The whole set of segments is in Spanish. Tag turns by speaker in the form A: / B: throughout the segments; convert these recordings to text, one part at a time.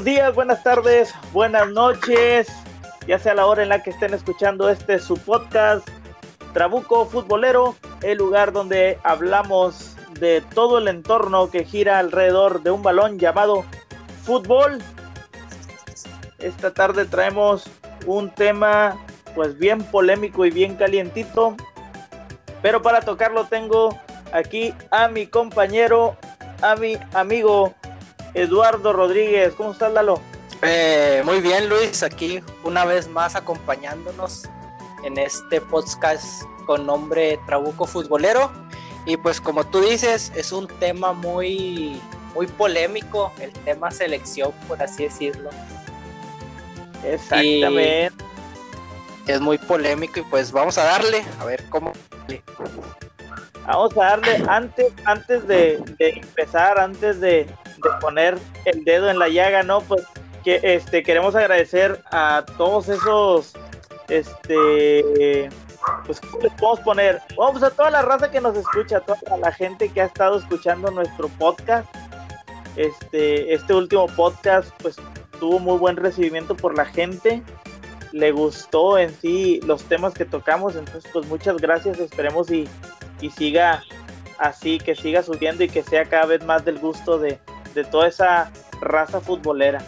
A: Buenos días, buenas tardes, buenas noches, ya sea la hora en la que estén escuchando este su podcast Trabuco Futbolero, el lugar donde hablamos de todo el entorno que gira alrededor de un balón llamado fútbol. Esta tarde traemos un tema pues bien polémico y bien calientito, pero para tocarlo tengo aquí a mi compañero, a mi amigo Eduardo Rodríguez. ¿Cómo estás, Lalo?
B: Eh, muy bien, Luis, aquí una vez más acompañándonos en este podcast con nombre Trabuco Futbolero. Y pues como tú dices, es un tema muy, muy polémico, el tema selección, por así decirlo.
A: Exactamente.
B: es muy polémico y pues vamos a darle, a ver cómo.
A: Vamos a darle antes, antes de, empezar, antes de, de, poner el dedo en la llaga, ¿no? Pues que este queremos agradecer a todos esos este pues ¿cómo les podemos poner? Vamos a toda la raza que nos escucha, a toda la gente que ha estado escuchando nuestro podcast. Este, este último podcast, pues tuvo muy buen recibimiento por la gente. Le gustó en sí los temas que tocamos. Entonces, pues muchas gracias. Esperemos y, y siga así, que siga subiendo y que sea cada vez más del gusto de, de toda esa raza futbolera.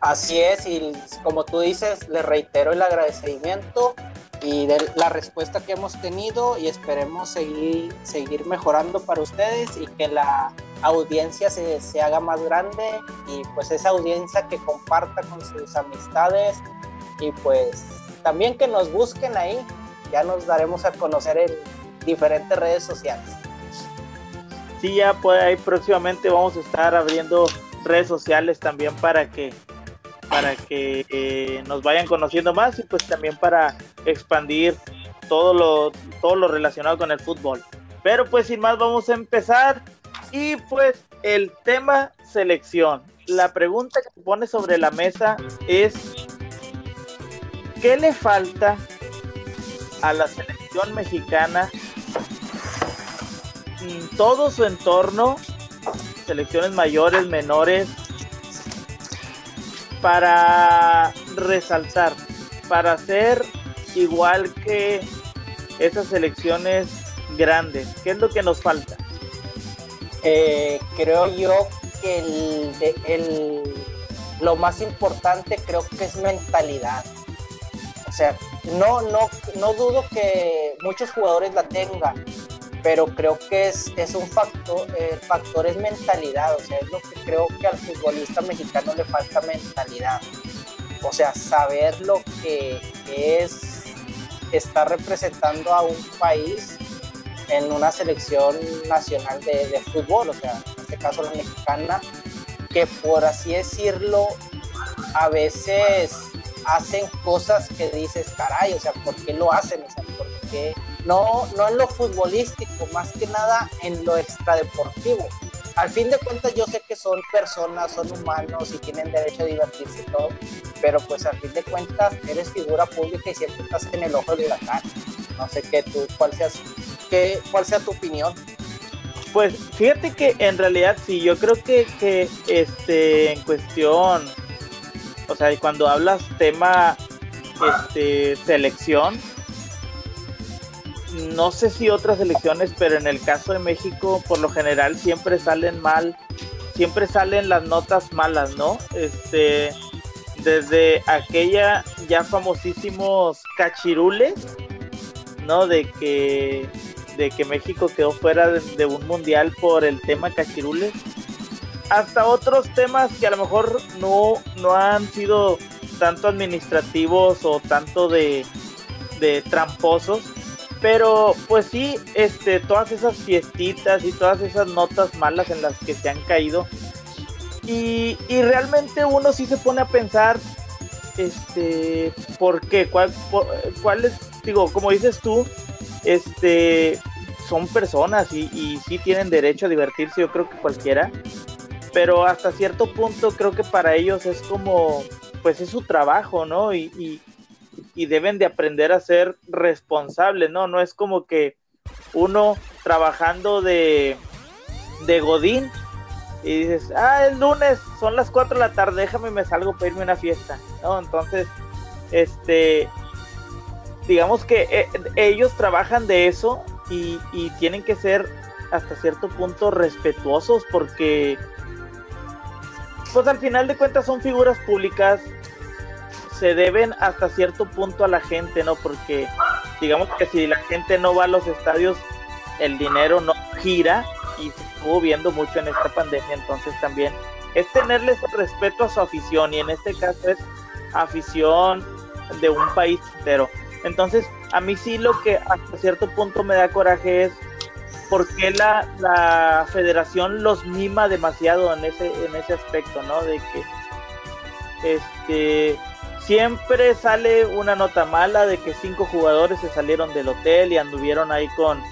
B: Así es, y como tú dices, le reitero el agradecimiento y la respuesta que hemos tenido y esperemos seguir, seguir mejorando para ustedes y que la audiencia se, se, haga más grande y pues esa audiencia que comparta con sus amistades y pues también que nos busquen ahí, ya nos daremos a conocer en diferentes redes sociales.
A: Sí, ya pues ahí próximamente vamos a estar abriendo redes sociales también para que para que eh, nos vayan conociendo más y pues también para expandir todo lo, todo lo relacionado con el fútbol. Pero pues sin más vamos a empezar y pues el tema selección. La pregunta que se pone sobre la mesa es ¿qué le falta a la selección mexicana todo su entorno, selecciones mayores, menores, para resaltar, para ser igual que esas selecciones grandes? ¿Qué es lo que nos falta?
B: Eh, creo yo que el, lo más importante creo que es mentalidad. O sea, no, no, no dudo que muchos jugadores la tengan, pero creo que es, es un factor, el factor es mentalidad, o sea, es lo que creo que al futbolista mexicano le falta mentalidad. O sea, saber lo que es estar representando a un país en una selección nacional de, de fútbol, o sea, en este caso la mexicana, que por así decirlo, a veces hacen cosas que dices, caray, o sea, ¿por qué lo hacen? O sea, ¿por qué? No, no en lo futbolístico, más que nada en lo extradeportivo. Al fin de cuentas yo sé que son personas, son humanos y tienen derecho a divertirse y todo, pero pues al fin de cuentas eres figura pública y siempre estás en el ojo de la cara. No sé qué tú, cuál, seas, qué, cuál sea tu opinión.
A: Pues fíjate que en realidad sí, yo creo que, que este, en cuestión, o sea, cuando hablas tema este, selección, no sé si otras elecciones, pero en el caso de México, por lo general siempre salen mal, siempre salen las notas malas, ¿no? Este, desde aquella ya famosísimos cachirules, ¿no? De que, de que México quedó fuera de, un mundial por el tema cachirules, hasta otros temas que a lo mejor no, no han sido tanto administrativos o tanto de, de tramposos, pero pues sí, este, todas esas fiestitas y todas esas notas malas en las que se han caído. Y, realmente uno sí se pone a pensar, este, ¿por qué? ¿Cuál, es, digo, como dices tú, este, son personas y, y sí tienen derecho a divertirse, yo creo que cualquiera. Pero hasta cierto punto creo que para ellos es como, pues es su trabajo, ¿no? y, y deben de aprender a ser responsables, ¿no? No es como que uno trabajando de, de Godín y dices, ah, es lunes, son las 4 de la tarde, déjame me salgo para irme a una fiesta, ¿no? Entonces, este, digamos que eh, ellos trabajan de eso y, y, tienen que ser hasta cierto punto respetuosos porque, pues al final de cuentas son figuras públicas, se deben hasta cierto punto a la gente, ¿no? Porque digamos que si la gente no va a los estadios, el dinero no gira y se estuvo viendo mucho en esta pandemia, entonces también es tenerles respeto a su afición y en este caso es afición de un país entero. Entonces, a mí sí lo que hasta cierto punto me da coraje es por qué la, la federación los mima demasiado en ese, en ese aspecto, ¿no? De que este siempre sale una nota mala de que cinco jugadores se salieron del hotel y anduvieron ahí con,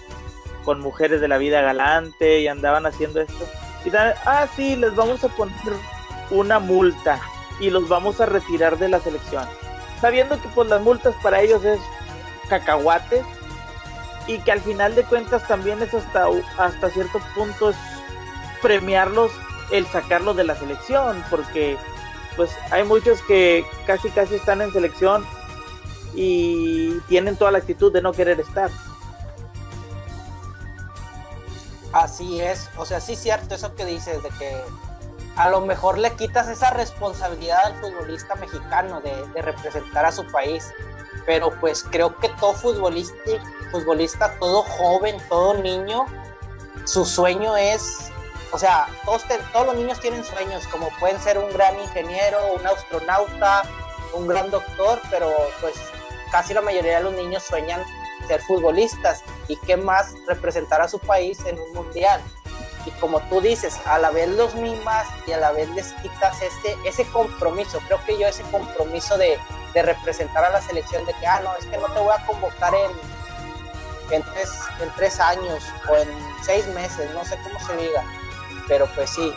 A: con mujeres de la vida galante y andaban haciendo esto. Y dan, ah, sí, les vamos a poner una multa y los vamos a retirar de la selección. Sabiendo que pues las multas para ellos es cacahuates y que al final de cuentas también es hasta, hasta cierto punto es premiarlos el sacarlos de la selección porque pues hay muchos que casi casi están en selección y tienen toda la actitud de no querer estar.
B: Así es, o sea, sí es cierto eso que dices, de que a lo mejor le quitas esa responsabilidad al futbolista mexicano de, de representar a su país, pero pues creo que todo futbolista, futbolista, todo joven, todo niño, su sueño es o sea, todos, todos los niños tienen sueños, como pueden ser un gran ingeniero, un astronauta, un gran doctor, pero pues casi la mayoría de los niños sueñan ser futbolistas y qué más representar a su país en un mundial. Y como tú dices, a la vez los mimas y a la vez les quitas ese, ese compromiso. Creo que yo ese compromiso de, de representar a la selección, de que, ah, no, es que no te voy a convocar en, en, tres, en tres años o en seis meses, no sé cómo se diga pero pues sí,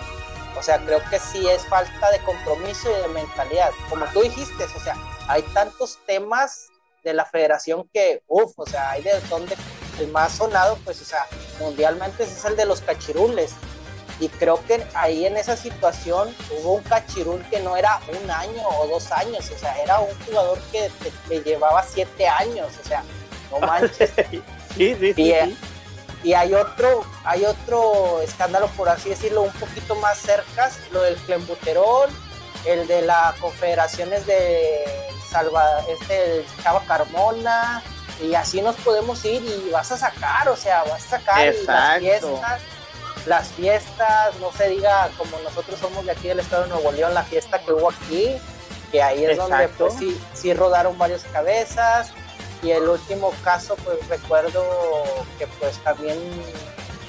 B: o sea, creo que sí es falta de compromiso y de mentalidad. Como tú dijiste, o sea, hay tantos temas de la federación que, uff, o sea, hay de donde el más sonado, pues, o sea, mundialmente es el de los cachirules. Y creo que ahí en esa situación hubo un cachirul que no era un año o dos años, o sea, era un jugador que, te, llevaba siete años, o sea, no manches.
A: sí, sí, sí,
B: y hay otro, hay otro escándalo, por así decirlo, un poquito más cerca, lo del clembuterol, el de las confederaciones de Salva, este, Chava Carmona, y así nos podemos ir y vas a sacar, o sea, vas a sacar las fiestas, las fiestas, no se diga como nosotros somos de aquí del estado de Nuevo León, la fiesta que hubo aquí, que ahí es donde pues sí, sí rodaron varias cabezas, y el último caso pues recuerdo que pues también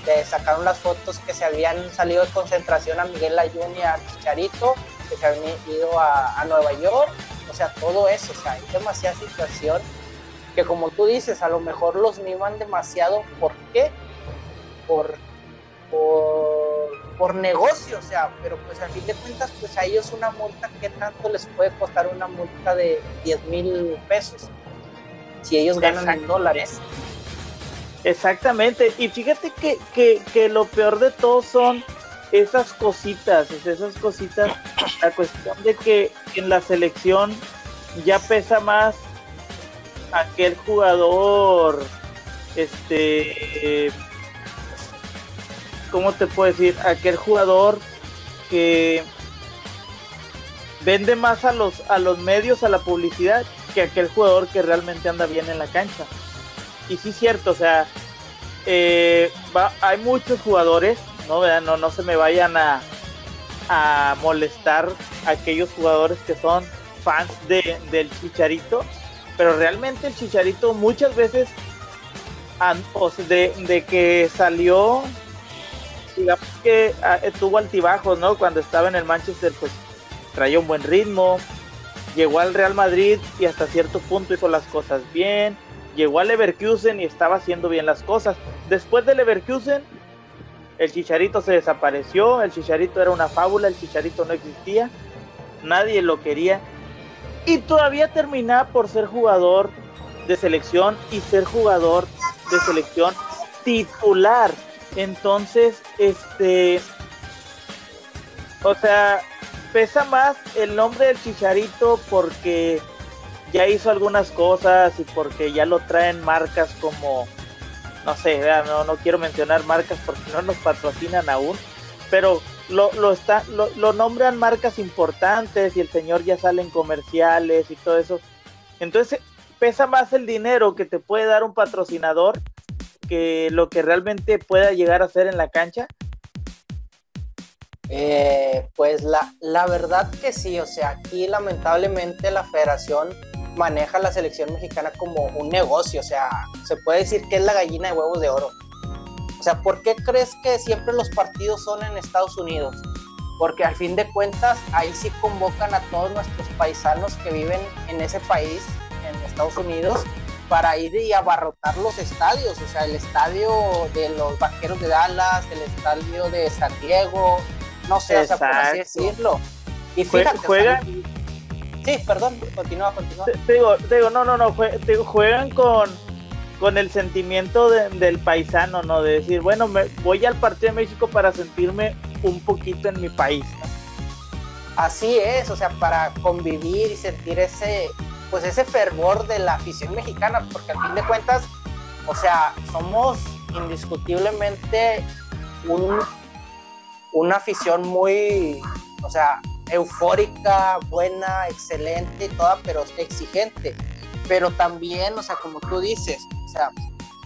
B: le sacaron las fotos que se habían salido de concentración a Miguel Ayun y a Chicharito que se habían ido a, Nueva York o sea todo eso o sea hay demasiada situación que como tú dices a lo mejor los miman demasiado ¿por qué? por por, por negocio, o sea, pero pues a fin de cuentas, pues a ellos una multa, ¿qué tanto les puede costar una multa de 10 mil pesos? Si ellos ganan en dólares.
A: Exactamente, y fíjate que, que, que, lo peor de todo son esas cositas, esas cositas, la cuestión de que en la selección ya pesa más aquel jugador, este, ¿cómo te puedo decir? Aquel jugador que vende más a los, a los medios, a la publicidad, que aquel jugador que realmente anda bien en la cancha. Y sí cierto, o sea, eh, hay muchos jugadores, ¿no? no, no se me vayan a, molestar aquellos jugadores que son fans de, del Chicharito, pero realmente el Chicharito muchas veces, de, de que salió, digamos que ah, tuvo altibajos, ¿no? Cuando estaba en el Manchester, pues traía un buen ritmo, llegó al Real Madrid y hasta cierto punto hizo las cosas bien, llegó al Leverkusen y estaba haciendo bien las cosas. Después del Leverkusen, el Chicharito se desapareció, el Chicharito era una fábula, el Chicharito no existía, nadie lo quería y todavía terminaba por ser jugador de selección y ser jugador de selección titular. Entonces, este O sea, pesa más el nombre del Chicharito porque ya hizo algunas cosas y porque ya lo traen marcas como, no sé, no, no quiero mencionar marcas porque no nos patrocinan aún, pero lo, lo, está, lo, lo nombran marcas importantes y el señor ya sale en comerciales y todo eso. Entonces pesa más el dinero que te puede dar un patrocinador que lo que realmente pueda llegar a ser en la cancha.
B: Eh, pues la, la verdad que sí, o sea, aquí lamentablemente la federación maneja la selección mexicana como un negocio, o sea, se puede decir que es la gallina de huevos de oro. O sea, ¿por qué crees que siempre los partidos son en Estados Unidos? Porque al fin de cuentas ahí sí convocan a todos nuestros paisanos que viven en ese país, en Estados Unidos, para ir y abarrotar los estadios, o sea, el estadio de los Vaqueros de Dallas, el estadio de San Diego, no sé, o sea, por así decirlo. Y fíjate,
A: juegan,
B: sí, perdón, continúa, continúa.
A: Te digo, te digo, no, no, no, juegan con con el sentimiento del paisano, ¿no? De decir, bueno, me, voy al partido de México para sentirme un poquito en mi país.
B: Así es, o sea, para convivir y sentir ese, pues ese fervor de la afición mexicana, porque al fin de cuentas, o sea, somos indiscutiblemente un, una afición muy, o sea, eufórica, buena, excelente y toda, pero exigente. Pero también, o sea, como tú dices, o sea,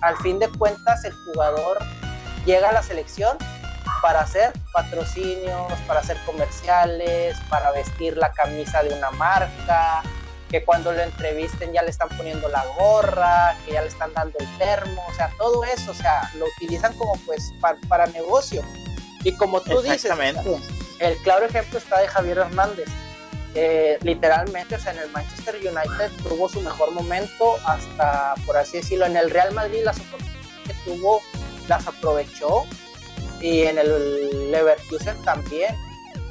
B: al fin de cuentas el jugador llega a la selección para hacer patrocinios, para hacer comerciales, para vestir la camisa de una marca, que cuando lo entrevisten ya le están poniendo la gorra, que ya le están dando el termo, o sea, todo eso, o sea, lo utilizan como pues para, negocio. Y como tú dices, el claro ejemplo está de Javier Hernández. Literalmente, o sea, en el Manchester United tuvo su mejor momento hasta, por así decirlo, en el Real Madrid las oportunidades que tuvo las aprovechó y en el Leverkusen también.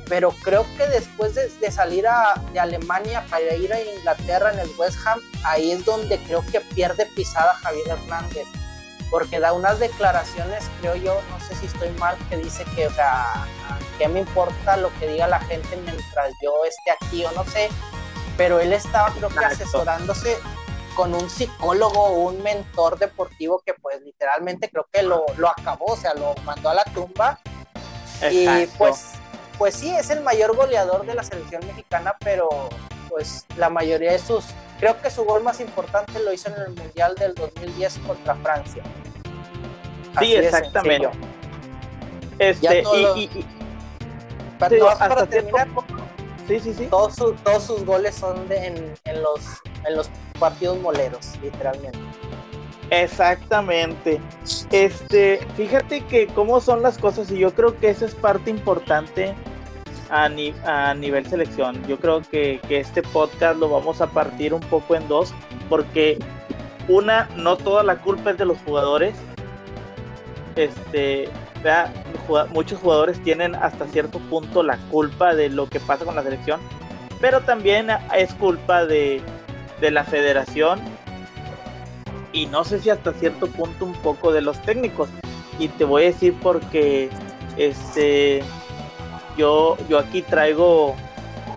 B: Pero creo que después de, salir a, de Alemania para ir a Inglaterra en el West Ham, ahí es donde creo que pierde pisada Javier Hernández porque da unas declaraciones, creo yo, no sé si estoy mal, que dice que, o sea, ¿qué me importa lo que diga la gente mientras yo esté aquí o no sé? Pero él estaba, creo que, asesorándose con un psicólogo o un mentor deportivo que, pues, literalmente creo que lo, lo acabó, o sea, lo mandó a la tumba. Y pues, pues sí, es el mayor goleador de la selección mexicana, pero pues la mayoría de sus, creo que su gol más importante lo hizo en el Mundial del 2010 contra Francia.
A: sí, exactamente. Este, y,
B: para terminar, sí, sí, sí. Todos, todos sus goles son de, en, los, en los partidos moleros, literalmente.
A: Exactamente. Este, fíjate que cómo son las cosas y yo creo que esa es parte importante a, nivel selección. Yo creo que, este podcast lo vamos a partir un poco en dos, porque una, no toda la culpa es de los jugadores. Este, muchos jugadores tienen hasta cierto punto la culpa de lo que pasa con la selección, pero también es culpa de, de la federación y no sé si hasta cierto punto un poco de los técnicos. Y te voy a decir porque este yo, yo aquí traigo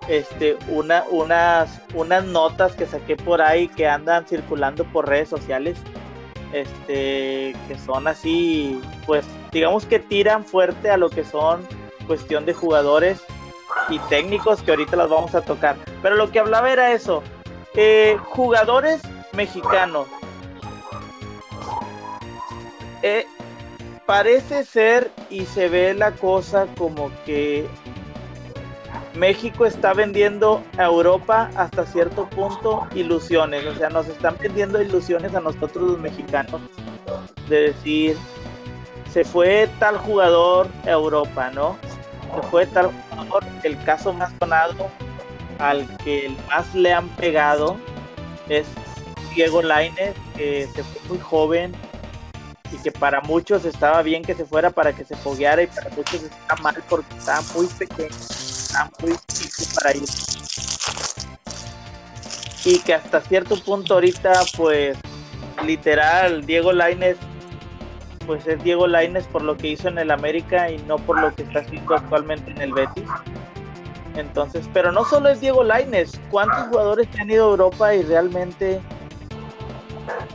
A: este, una, unas, unas notas que saqué por ahí que andan circulando por redes sociales, este, que son así, pues digamos que tiran fuerte a lo que son cuestión de jugadores y técnicos que ahorita las vamos a tocar. Pero lo que hablaba era eso, eh, jugadores mexicanos. Eh, parece ser y se ve la cosa como que México está vendiendo a Europa hasta cierto punto ilusiones, o sea, nos están vendiendo ilusiones a nosotros los mexicanos de decir, se fue tal jugador a Europa, ¿no? Se fue tal jugador, el caso más sonado al que más le han pegado es Diego Lainez, que se fue muy joven, y que para muchos estaba bien que se fuera para que se fogueara y para muchos está mal porque está muy pequeño, está muy chico para ir. Y que hasta cierto punto ahorita, pues, literal, Diego Lainez pues es Diego Laines por lo que hizo en el América y no por lo que está haciendo actualmente en el Betis. Entonces, pero no solo es Diego Laines, ¿cuántos jugadores han ido a Europa y realmente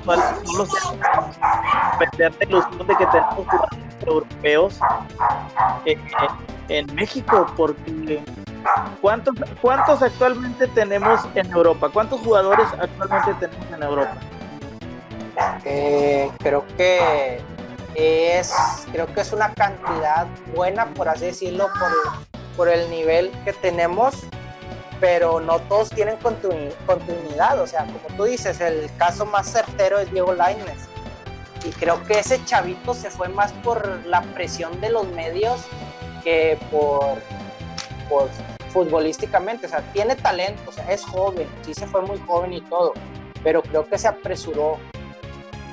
A: no los de ilusión de que tenemos jugadores europeos eh, en México? Porque ¿cuántos, ¿cuántos actualmente tenemos en Europa? ¿Cuántos jugadores actualmente tenemos en Europa?
B: Eh, creo que es creo que es una cantidad buena por así decirlo por, el nivel que tenemos pero no todos tienen continuidad o sea como tú dices el caso más certero es Diego Lainez. Y creo que ese chavito se fue más por la presión de los medios que por, por futbolísticamente o sea tiene talento o sea es joven sí se fue muy joven y todo pero creo que se apresuró.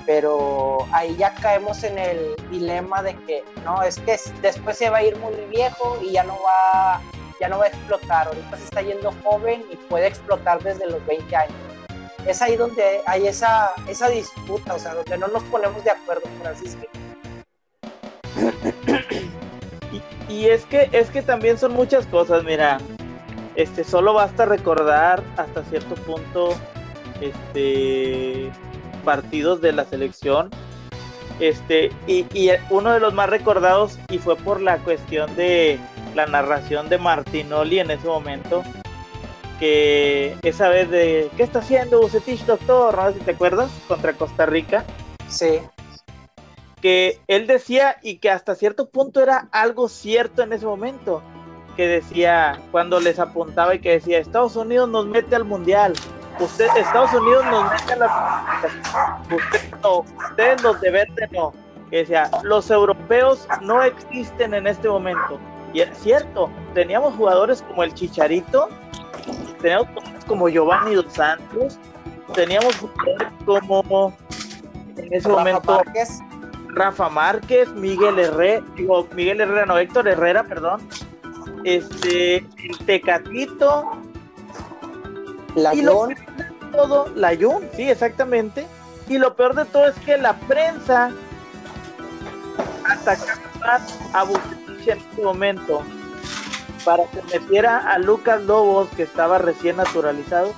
B: Pero ahí ya caemos en el dilema de que no, es que después se va a ir muy viejo y ya no va, ya no va a explotar, ahorita se está yendo joven y puede explotar desde los 20 años. Es ahí donde hay esa, esa disputa, o sea, donde no nos ponemos de acuerdo, Francisco.
A: Y, es que es que también son muchas cosas, mira, este solo basta recordar hasta cierto punto este partidos de la selección. Este, y, uno de los más recordados, y fue por la cuestión de la narración de Martinoli en ese momento, que esa vez de ¿qué está haciendo Bucetich, doctor? ¿No? Si te acuerdas, contra Costa Rica.
B: Sí.
A: Que él decía, y que hasta cierto punto era algo cierto en ese momento, que decía, cuando les apuntaba y que decía, Estados Unidos nos mete al mundial, usted, Estados Unidos nos mete la usted no, ustedes los de verde no. Que decía, los europeos no existen en este momento. Y es cierto, teníamos jugadores como el Chicharito, teníamos jugadores como Giovanni Dos Santos, teníamos jugadores como en ese momento Rafa Márquez, Miguel Herrera, digo, Miguel Herrera, no, Héctor Herrera, perdón, este, el Tecatito,
B: la
A: y lo todo, la Jun, sí, exactamente. Y lo peor de todo es que la prensa atacaba a En este momento para que metiera a Lucas Lobos, que estaba recién naturalizado,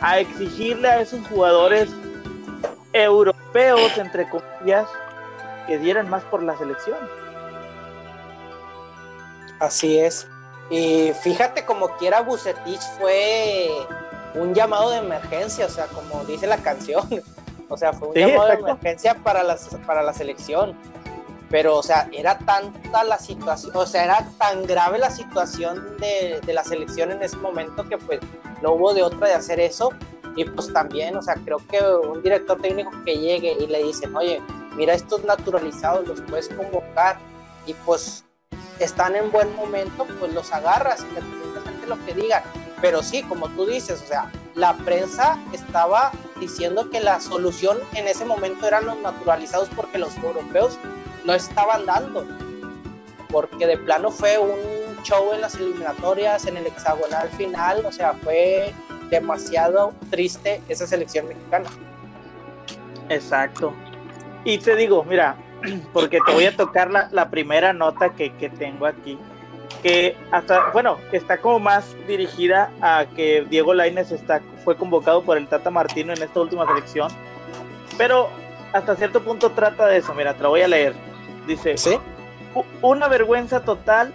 A: a exigirle a esos jugadores europeos, entre comillas, que dieran más por la selección.
B: Así es. Y fíjate como quiera Bucetich fue un llamado de emergencia, o sea, como dice la canción, o sea, fue un llamado de emergencia para la, para la selección. Pero, o sea, era tanta la situación, o sea, era tan grave la situación de, de la selección en ese momento que pues no hubo de otra de hacer eso. Y pues también, o sea, creo que un director técnico que llegue y le dicen, oye, mira estos naturalizados, los puedes convocar y pues están en buen momento, pues los agarras, independientemente de lo que digan. Pero sí, como tú dices, o sea, la prensa estaba diciendo que la solución en ese momento eran los naturalizados porque los europeos no estaban dando. Porque de plano fue un show en las eliminatorias, en el hexagonal final, o sea, fue demasiado triste esa selección mexicana.
A: Exacto. Y te digo, mira, porque te voy a tocar la, la primera nota que, que tengo aquí que hasta, bueno, está como más dirigida a que Diego Lainez está, fue convocado por el Tata Martino en esta última selección, pero hasta cierto punto trata de eso, mira, te lo voy a leer. Dice, ¿Sí? una vergüenza total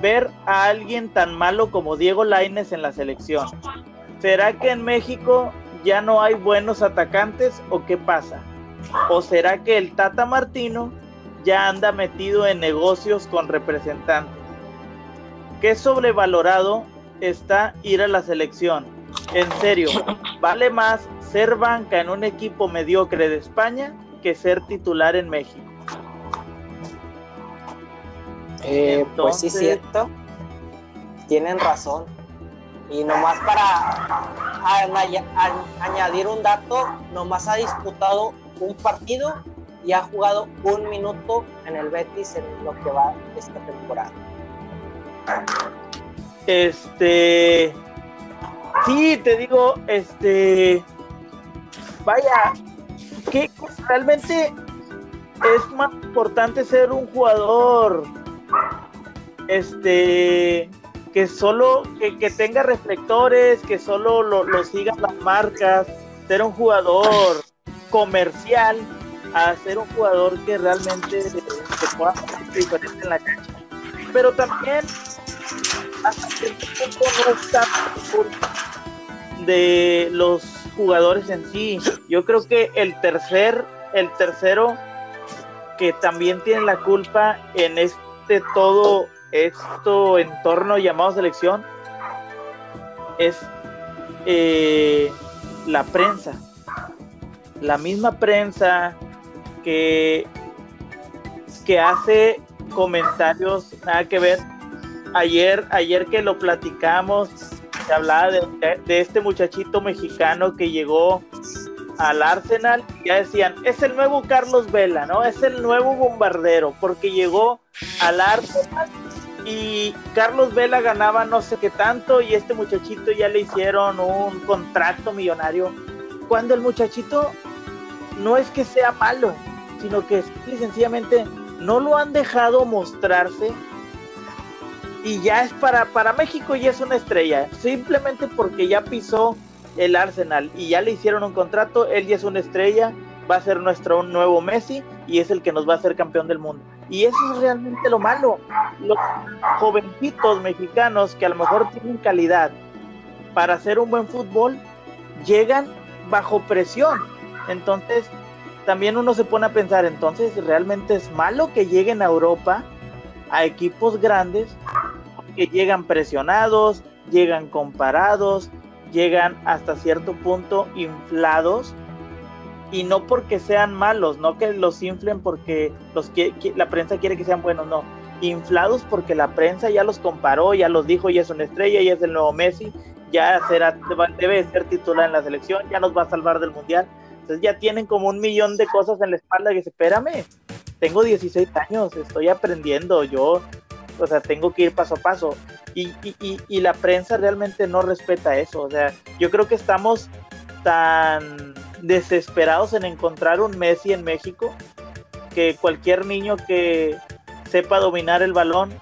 A: ver a alguien tan malo como Diego Lainez en la selección. ¿Será que en México ya no hay buenos atacantes o qué pasa? ¿O será que el Tata Martino ya anda metido en negocios con representantes. Qué sobrevalorado está ir a la selección. En serio, vale más ser banca en un equipo mediocre de España que ser titular en México.
B: Eh, pues sí, cierto. Tienen razón. Y nomás para añadir un dato, nomás ha disputado un partido y ha jugado un minuto en el Betis en lo que va esta temporada.
A: Este, sí, te digo, este, vaya, que realmente es más importante ser un jugador este que solo que, tenga reflectores, que solo lo, lo sigan las marcas, ser un jugador comercial a ser un jugador que realmente se pueda hacer diferente en la cancha. Pero también hasta punto no de los jugadores en sí. Yo creo que el tercer, el tercero que también tiene la culpa en este todo esto entorno llamado selección es eh, la prensa. La misma prensa que, que hace comentarios nada que ver. Ayer, ayer que lo platicamos, se hablaba de este muchachito mexicano que llegó al Arsenal ya decían, es el nuevo Carlos Vela, ¿no? Es el nuevo bombardero, porque llegó al Arsenal y Carlos Vela ganaba no sé qué tanto y este muchachito ya le hicieron un contrato millonario. Cuando el muchachito no es que sea malo, sino que sencillamente no lo han dejado mostrarse y ya es para, para México y es una estrella, simplemente porque ya pisó el Arsenal y ya le hicieron un contrato, él ya es una estrella, va a ser nuestro nuevo Messi y es el que nos va a hacer campeón del mundo. Y eso es realmente lo malo. Los jovencitos mexicanos que a lo mejor tienen calidad para hacer un buen fútbol, llegan bajo presión. Entonces, también uno se pone a pensar, entonces, ¿realmente es malo que lleguen a Europa a equipos grandes que llegan presionados, llegan comparados, llegan hasta cierto punto inflados y no porque sean malos, no que los inflen porque los que, la prensa quiere que sean buenos, no, inflados porque la prensa ya los comparó, ya los dijo, ya es una estrella, ya es el nuevo Messi, ya será, debe ser titular en la selección, ya nos va a salvar del mundial. Entonces ya tienen como un millón de cosas en la espalda que espérame, tengo 16 años, estoy aprendiendo, yo, o sea, tengo que ir paso a paso. Y, y, y la prensa realmente no respeta eso, o sea, yo creo que estamos tan desesperados en encontrar un Messi en México que cualquier niño que sepa dominar el balón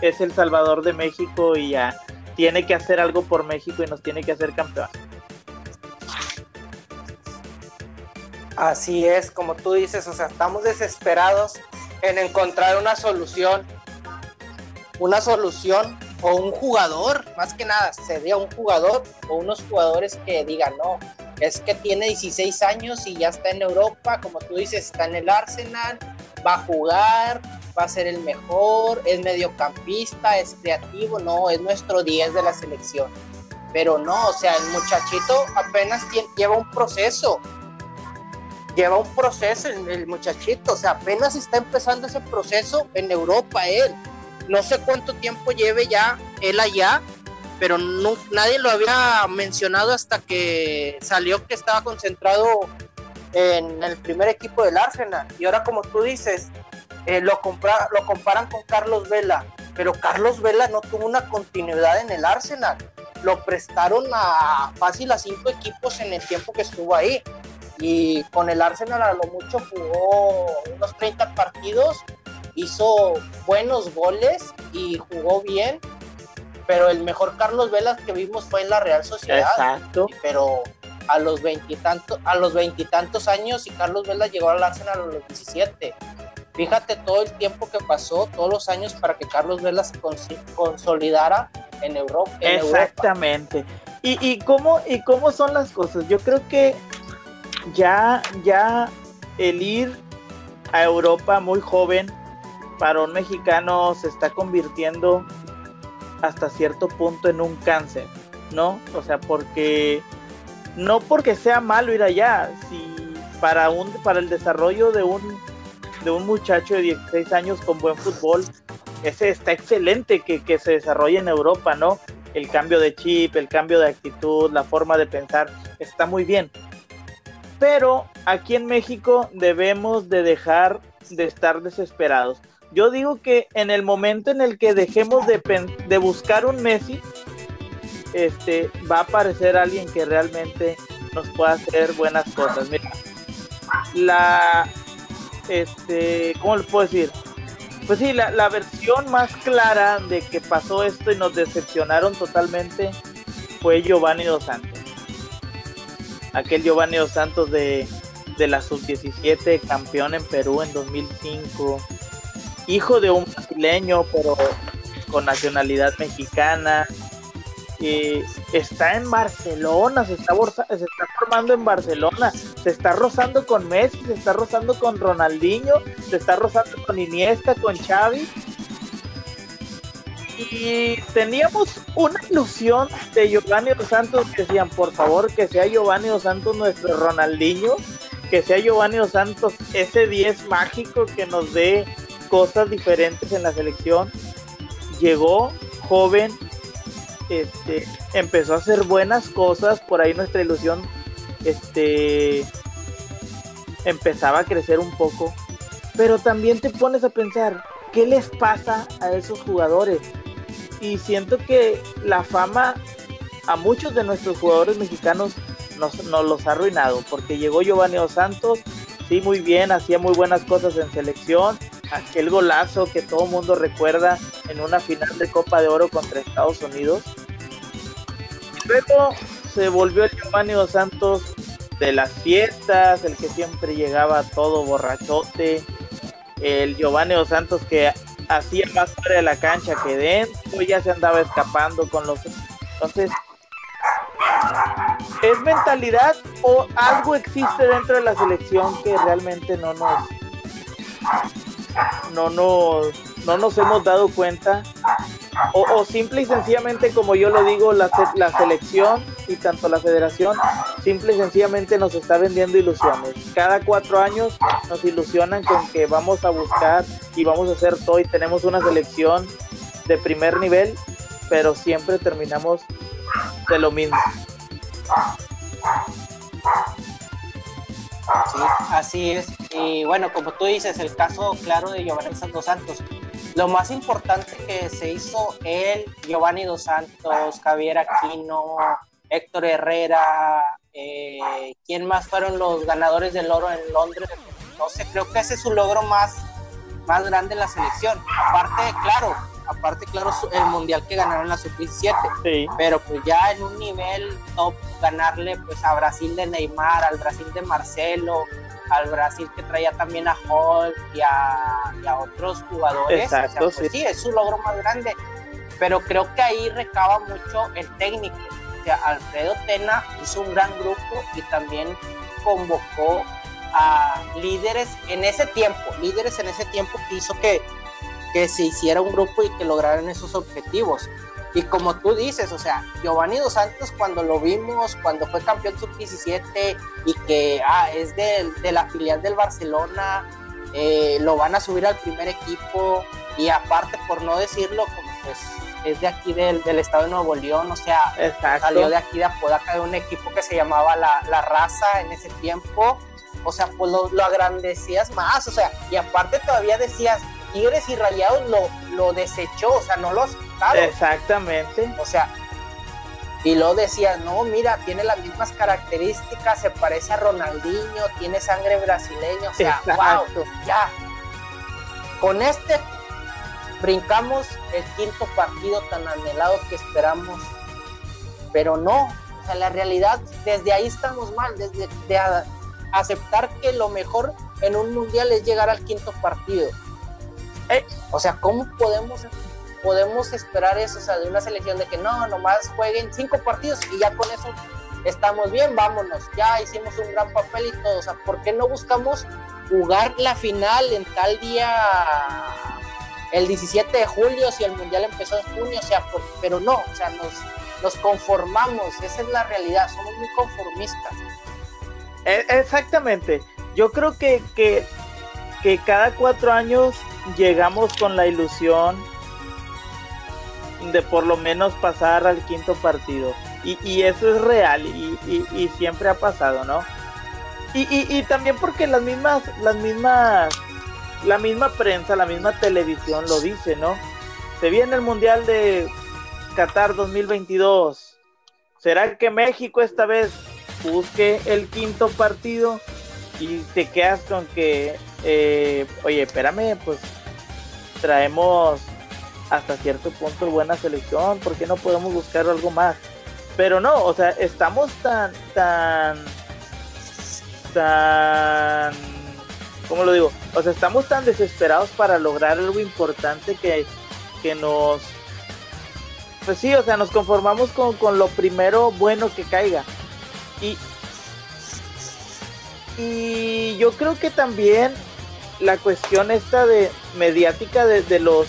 A: es el salvador de México y ya tiene que hacer algo por México y nos tiene que hacer campeón.
B: Así es, como tú dices, o sea, estamos desesperados en encontrar una solución, una solución o un jugador, más que nada, sería un jugador o unos jugadores que digan, no, es que tiene 16 años y ya está en Europa, como tú dices, está en el Arsenal, va a jugar, va a ser el mejor, es mediocampista, es creativo, no, es nuestro 10 de la selección. Pero no, o sea, el muchachito apenas lleva un proceso, lleva un proceso el, el, muchachito, o sea, apenas está empezando ese proceso en Europa él. No sé cuánto tiempo lleve ya él allá, pero nadie lo había mencionado hasta que salió que estaba concentrado en el primer equipo del Arsenal. Y ahora, como tú dices, eh, lo, lo comparan con Carlos Vela, pero Carlos Vela no tuvo una continuidad en el Arsenal. Lo prestaron a fácil a cinco equipos en el tiempo que estuvo ahí. Y con el Arsenal a lo mucho jugó unos 30 partidos, hizo buenos goles y jugó bien, pero el mejor Carlos Velas que vimos fue en la Real Sociedad.
A: Exacto.
B: Pero a los veintitantos, a los veintitantos años y Carlos Vela llegó al Arsenal a los 17. Fíjate todo el tiempo que pasó, todos los años para que Carlos Vela se consolidara en Europa.
A: Exactamente. ¿Y, y, cómo, ¿Y cómo son las cosas? Yo creo que ya, ya el ir a Europa muy joven para un mexicano se está convirtiendo hasta cierto punto en un cáncer, ¿no? O sea, porque no porque sea malo ir allá, si para un para el desarrollo de un de un muchacho de 16 años con buen fútbol, ese está excelente que, que se desarrolle en Europa, ¿no? El cambio de chip, el cambio de actitud, la forma de pensar, está muy bien. Pero aquí en México debemos de dejar de estar desesperados. Yo digo que en el momento en el que dejemos de, de buscar un Messi, este, va a aparecer alguien que realmente nos pueda hacer buenas cosas. Mira, la, este, ¿cómo les puedo decir? Pues sí, la, la versión más clara de que pasó esto y nos decepcionaron totalmente fue Giovanni Dos Santos. Aquel Giovanni Dos Santos de, de la sub-17, campeón en Perú en 2005, hijo de un brasileño, pero con nacionalidad mexicana. y está en Barcelona, se está, se está formando en Barcelona, se está rozando con Messi, se está rozando con Ronaldinho, se está rozando con Iniesta, con Xavi. Y teníamos una ilusión de Giovanni Dos Santos, que decían, por favor, que sea Giovanni Dos Santos nuestro Ronaldinho, que sea Giovanni Dos Santos ese 10 mágico que nos dé cosas diferentes en la selección. Llegó joven, este, empezó a hacer buenas cosas, por ahí nuestra ilusión este, empezaba a crecer un poco, pero también te pones a pensar, ¿qué les pasa a esos jugadores? Y siento que la fama a muchos de nuestros jugadores mexicanos nos, nos los ha arruinado, porque llegó Giovanni Dos Santos, sí, muy bien, hacía muy buenas cosas en selección, aquel golazo que todo mundo recuerda en una final de Copa de Oro contra Estados Unidos. Luego se volvió el Giovanni Dos Santos de las fiestas, el que siempre llegaba todo borrachote, el Giovanni Dos Santos que hacía más fuera de la cancha que dentro, ya se andaba escapando con los... Entonces, ¿es mentalidad o algo existe dentro de la selección que realmente no nos no nos, no nos hemos dado cuenta. O, simple y sencillamente, como yo lo digo, la, la selección y tanto la federación, simple y sencillamente nos está vendiendo ilusiones. Cada cuatro años nos ilusionan con que vamos a buscar y vamos a hacer todo y tenemos una selección de primer nivel, pero siempre terminamos de lo mismo.
B: Sí, así es. Y bueno, como tú dices, el caso claro de Giovanni Dos Santos. Lo más importante que se hizo él, Giovanni Dos Santos, Javier Aquino, Héctor Herrera, eh, ¿quién más fueron los ganadores del oro en Londres? No sé, creo que ese es su logro más, más grande en la selección. Aparte, claro, aparte, claro, el mundial que ganaron la sub-17. Pero pues ya en un nivel top, ganarle pues a Brasil de Neymar, al Brasil de Marcelo, al Brasil que traía también a Hulk y a, otros jugadores.
A: Exacto,
B: pues, sí. es su logro más grande. Pero creo que ahí recaba mucho el técnico. O sea, Alfredo Tena hizo un gran grupo y también convocó a líderes en ese tiempo, líderes en ese tiempo que hizo que que se hiciera un grupo y que lograran esos objetivos. Y como tú dices, o sea, Giovanni Dos Santos cuando lo vimos, cuando fue campeón sub-17 y que ah, es de, de, la filial del Barcelona, eh, lo van a subir al primer equipo y aparte, por no decirlo, como pues es de aquí del, del estado de Nuevo León, o sea, salió de aquí de Apodaca de un equipo que se llamaba La, la Raza en ese tiempo, o sea, pues lo, lo agrandecías más, o sea, y aparte todavía decías, Tigres y Rayados lo, lo desechó, o sea, no lo aceptaron.
A: Exactamente.
B: O sea, y lo decía, no, mira, tiene las mismas características, se parece a Ronaldinho, tiene sangre brasileña, o sea, wow, ya. Con este brincamos el quinto partido tan anhelado que esperamos, pero no, o sea, la realidad, desde ahí estamos mal, desde de aceptar que lo mejor en un mundial es llegar al quinto partido. Eh, o sea, ¿cómo podemos, podemos esperar eso? O sea, de una selección de que no, nomás jueguen cinco partidos y ya con eso estamos bien, vámonos, ya hicimos un gran papel y todo. O sea, ¿por qué no buscamos jugar la final en tal día, el 17 de julio, si el mundial empezó en junio? O sea, pero no, o sea, nos, nos conformamos, esa es la realidad, somos muy conformistas.
A: E, exactamente. Yo creo que, que, que cada cuatro años llegamos con la ilusión de por lo menos pasar al quinto partido. Y, eso es real y, siempre ha pasado, ¿no? Y, también porque las mismas, las mismas, la misma prensa, la misma televisión lo dice, ¿no? Se viene el Mundial de Qatar 2022. ¿Será que México esta vez busque el quinto partido? Y te quedas con que eh, oye, espérame, pues traemos hasta cierto punto buena selección, ¿por qué no podemos buscar algo más? Pero no, o sea, estamos tan, tan, tan, ¿cómo lo digo? O sea, estamos tan desesperados para lograr algo importante que, que nos, pues sí, o sea, nos conformamos con, con lo primero bueno que caiga. Y, y yo creo que también la cuestión esta de mediática de, los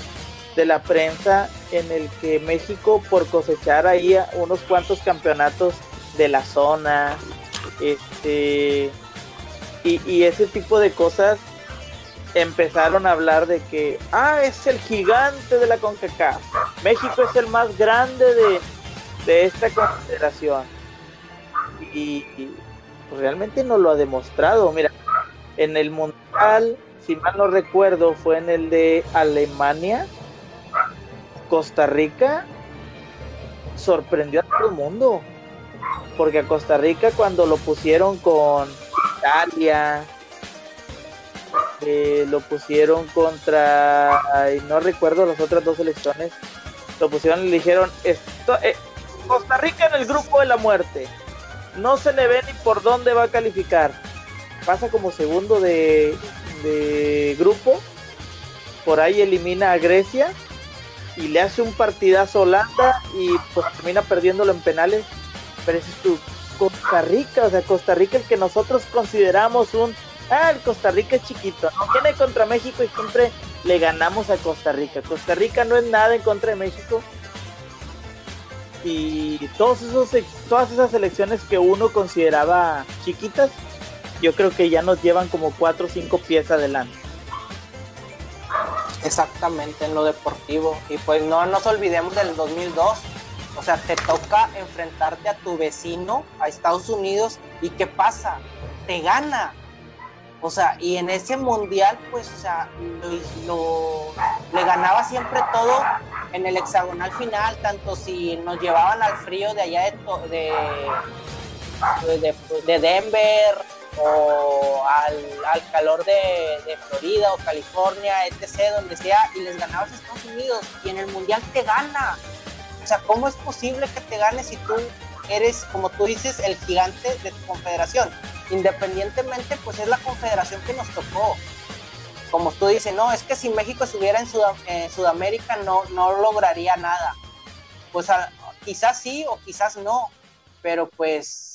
A: de la prensa en el que México por cosechar ahí unos cuantos campeonatos de la zona este y, ese tipo de cosas empezaron a hablar de que ah es el gigante de la CONCACAF. México es el más grande de, de esta confederación. Y, y realmente no lo ha demostrado. Mira en el mundial si mal no recuerdo, fue en el de Alemania, Costa Rica, sorprendió a todo el mundo. Porque a Costa Rica cuando lo pusieron con Italia, eh, lo pusieron contra, no recuerdo las otras dos elecciones, lo pusieron y dijeron, eh, Costa Rica en el grupo de la muerte, no se le ve ni por dónde va a calificar. Pasa como segundo de, de grupo. Por ahí elimina a Grecia y le hace un partidazo a Holanda y pues termina perdiéndolo en penales. Pero ese es tu Costa Rica, o sea, Costa Rica el que nosotros consideramos un... Ah, el Costa Rica es chiquito, no tiene contra México y siempre le ganamos a Costa Rica. Costa Rica no es nada en contra de México. Y todos esos, todas esas elecciones que uno consideraba chiquitas, yo creo que ya nos llevan como cuatro o cinco pies adelante.
B: Exactamente, en lo deportivo. Y pues no nos olvidemos del 2002. O sea, te toca enfrentarte a tu vecino, a Estados Unidos, y ¿qué pasa? Te gana. O sea, y en ese mundial, pues, o sea, lo, le ganaba siempre todo en el hexagonal final, tanto si nos llevaban al frío de allá de, de, de Denver, o al, calor de, Florida o California, etc., donde sea, y les ganabas a Estados Unidos y en el Mundial te gana. O sea, ¿cómo es posible que te gane si tú eres, como tú dices, el gigante de tu confederación? Independientemente, pues es la confederación que nos tocó. Como tú dices, no, es que si México estuviera en, Sudamérica no, no lograría nada. Pues quizás sí o quizás no, pero pues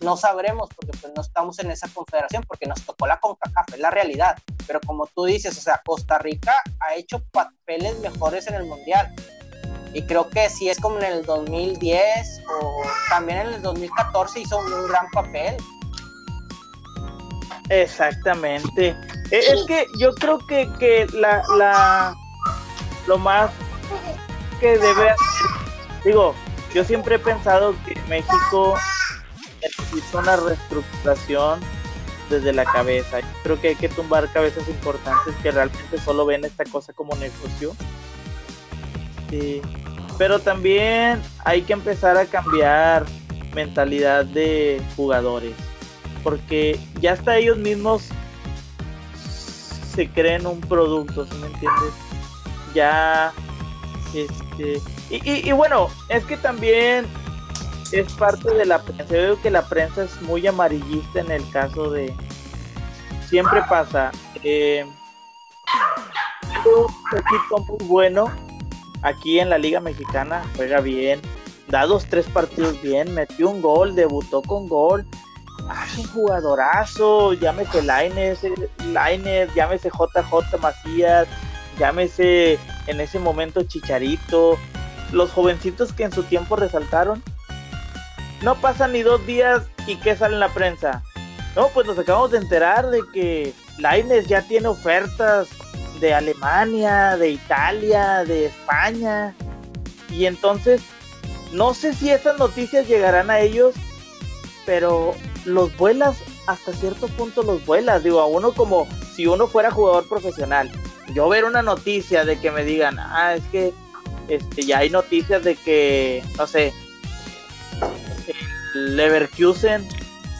B: no sabremos porque pues no estamos en esa confederación porque nos tocó la CONCACAF, es la realidad. Pero como tú dices, o sea, Costa Rica ha hecho papeles mejores en el Mundial. Y creo que si es como en el 2010 o también en el 2014 hizo un gran papel.
A: Exactamente. E, es que yo creo que, que la, la lo más que debe digo, yo siempre he pensado que México necesita una reestructuración desde la cabeza. Creo que hay que tumbar cabezas importantes que realmente solo ven esta cosa como negocio. Pero también hay que empezar a cambiar mentalidad de jugadores. Porque ya hasta ellos mismos se creen un producto, ¿sí me entiendes? Ya, este, y, y bueno, es que también es parte de la prensa. Veo que la prensa es muy amarillista en el caso de. Siempre pasa. Eh, un equipo bueno aquí en la Liga Mexicana, juega bien, da dos, tres partidos bien, metió un gol, debutó con gol. es un jugadorazo, llámese Laines, Laines, llámese JJ Macías, llámese en ese momento Chicharito, los jovencitos que en su tiempo resaltaron no pasan ni dos días y ¿qué sale en la prensa? No, pues nos acabamos de enterar de que Laines ya tiene ofertas de Alemania, de Italia, de España. Y entonces, no sé si esas noticias llegarán a ellos, pero los vuelas, hasta cierto punto los vuelas. Digo, a uno como si uno fuera jugador profesional. Yo ver una noticia de que me digan, ah, es que este, ya hay noticias de que, no sé, Leverkusen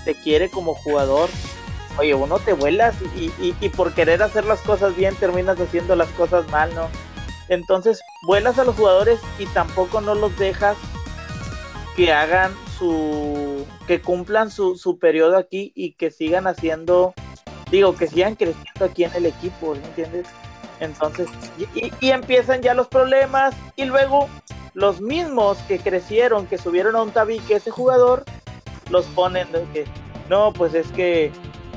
A: te quiere como jugador. oye, uno te vuelas y, y, por querer hacer las cosas bien terminas haciendo las cosas mal, ¿no? Entonces, vuelas a los jugadores y tampoco no los dejas que hagan su, que cumplan su, su periodo aquí y que sigan haciendo, digo, que sigan creciendo aquí en el equipo, ¿entiendes? Entonces, y, y, empiezan ya los problemas y luego los mismos que crecieron, que subieron a un tabique ese jugador, los ponen de que, no, pues es que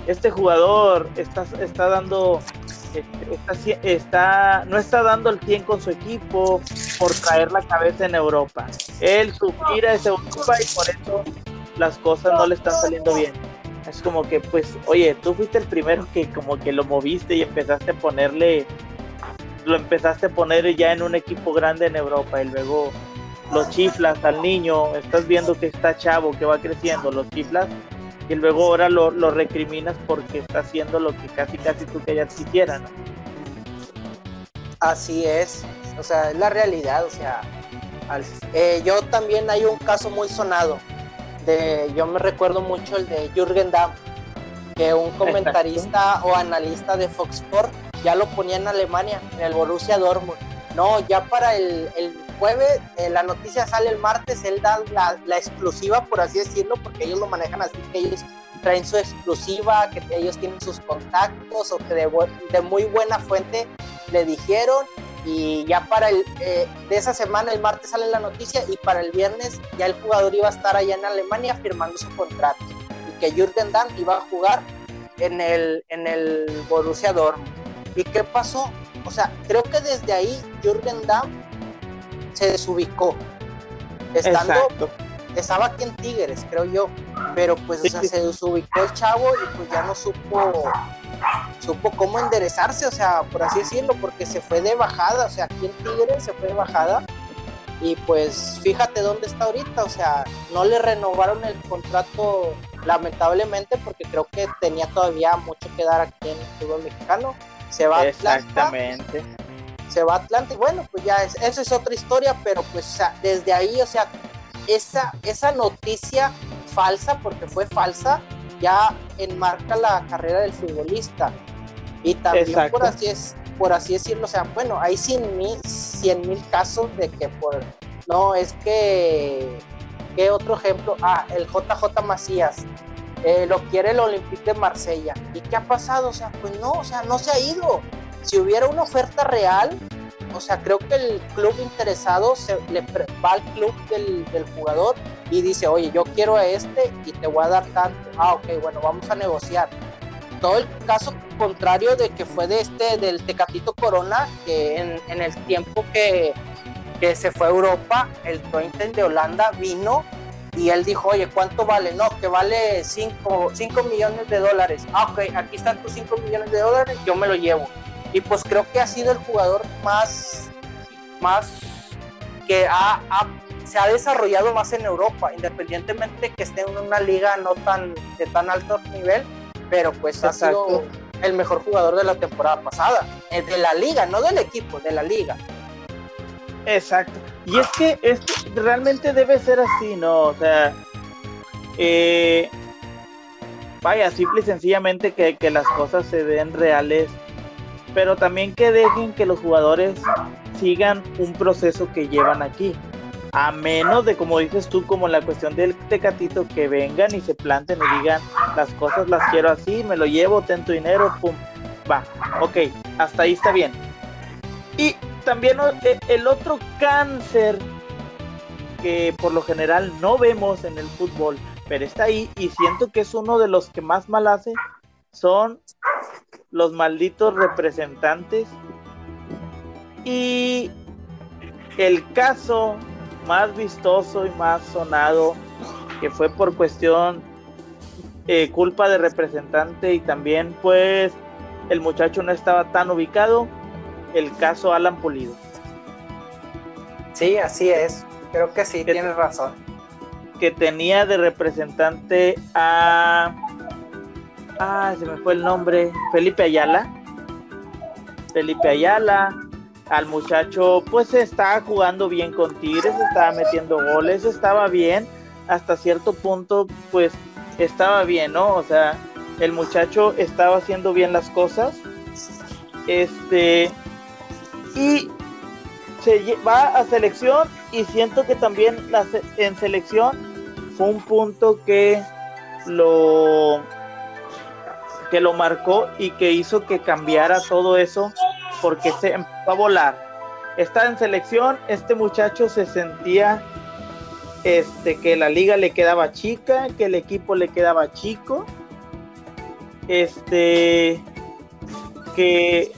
A: este jugador está, está dando, está, está, no está dando el tiempo con su equipo por traer la cabeza en Europa. Él suspira ese Europa y por eso las cosas no le están saliendo bien. Es como que, pues, oye, tú fuiste el primero que como que lo moviste y empezaste a ponerle, lo empezaste a poner ya en un equipo grande en Europa y luego lo chiflas al niño, estás viendo que está chavo, que va creciendo, lo chiflas y luego ahora lo, lo recriminas porque está haciendo lo que casi casi tú que quisiera, ¿no?
B: Así es, o sea, es la realidad, o sea, eh, yo también hay un caso muy sonado, de, yo me recuerdo mucho el de Jürgen Damm, que un comentarista o analista de Fox Sports ya lo ponía en Alemania, en el Borussia Dortmund. No, ya para el, el jueves, eh, la noticia sale el martes, él da la, la, exclusiva, por así decirlo, porque ellos lo manejan así, que ellos traen su exclusiva, que ellos tienen sus contactos o que de, muy buena fuente le dijeron y ya para el eh, de esa semana el martes sale la noticia y para el viernes ya el jugador iba a estar allá en Alemania firmando su contrato y que Jürgen Damm iba a jugar en el en el Borussia Dortmund. ¿Y qué pasó? O sea, creo que desde ahí Jürgen Damm se desubicó. Estando, estaba aquí en Tigres, creo yo, pero pues o sea, se desubicó el chavo y pues ya no supo supo cómo enderezarse, o sea, por así decirlo, porque se fue de bajada, o sea, aquí en Tigres se fue de bajada y pues fíjate dónde está ahorita, o sea, no le renovaron el contrato lamentablemente porque creo que tenía todavía mucho que dar aquí en el fútbol mexicano. Se va
A: Exactamente
B: se va a Atlanta y bueno, pues ya es, eso es otra historia, pero pues desde ahí, o sea, esa, esa noticia falsa, porque fue falsa, ya enmarca la carrera del futbolista. Y también por así es, por así decirlo, o sea, bueno, hay cien mil, cien mil casos de que por no es que ¿qué otro ejemplo? Ah, el JJ Macías. Eh, lo quiere el Olympique de Marsella. ¿Y qué ha pasado? O sea, pues no, o sea, no se ha ido si hubiera una oferta real, o sea, creo que el club interesado se, le va al club del, jugador y dice, oye, yo quiero a este y te voy a dar tanto. Ah, ok, bueno, vamos a negociar. Todo el caso contrario de que fue de este, del Tecatito Corona, que en, el tiempo que, que, se fue a Europa, el Twente de Holanda vino y él dijo, oye, ¿cuánto vale? No, que vale 5 millones de dólares. Ah, ok, aquí están tus 5 millones de dólares, yo me lo llevo y pues creo que ha sido el jugador más, más que ha, se ha desarrollado más en Europa, independientemente que esté en una liga no tan de tan alto nivel, pero pues ha sido el mejor jugador de la temporada pasada, eh, de la liga, no del equipo, de la liga.
A: Exacto. Y es que esto realmente debe ser así, ¿no? O sea, eh, vaya, simple y sencillamente que, que las cosas se den reales pero también que dejen que los jugadores sigan un proceso que llevan aquí. A menos de, como dices tú, como la cuestión del tecatito, que vengan y se planten y digan, las cosas las quiero así, me lo llevo, ten tu dinero, pum, va, ok, hasta ahí está bien. Y también eh, el otro cáncer que por lo general no vemos en el fútbol, pero está ahí y siento que es uno de los que más mal hace, son los malditos representantes. Y el caso más vistoso y más sonado, que fue por cuestión eh, culpa de representante y también pues el muchacho no estaba tan ubicado, el caso Alan Pulido.
B: Sí, así es. Creo que sí, tienes razón.
A: Que tenía de representante a Ah, se me fue el nombre. Felipe Ayala. Felipe Ayala. Al muchacho, pues estaba jugando bien con Tigres, estaba metiendo goles, estaba bien. Hasta cierto punto, pues estaba bien, ¿no? O sea, el muchacho estaba haciendo bien las cosas. Este, y se va a selección y siento que también en selección fue un punto que lo que lo marcó y que hizo que cambiara todo eso porque se empezó a volar. Está en selección, este muchacho se sentía este que la liga le quedaba chica, que el equipo le quedaba chico. Este que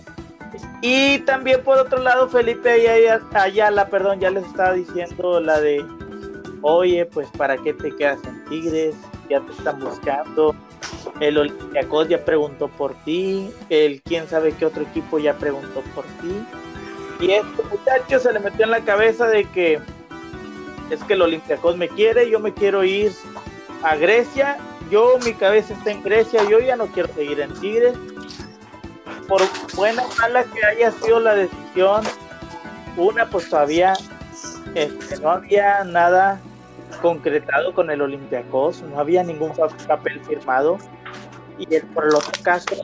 A: y también por otro lado Felipe Ayala, perdón, ya les estaba diciendo la de oye, pues para qué te quedas en Tigres, ya te están buscando, el Olympiacos ya preguntó por ti, el quién sabe qué otro equipo ya preguntó por ti. Y este muchacho se le metió en la cabeza de que es que el Olympiacos me quiere, yo me quiero ir a Grecia, yo mi cabeza está en Grecia, yo ya no quiero seguir en Tigres. Por buena o mala que haya sido la decisión, una pues todavía este, no había nada concretado con el Olympiacos, no había ningún papel firmado y el, por el otro caso,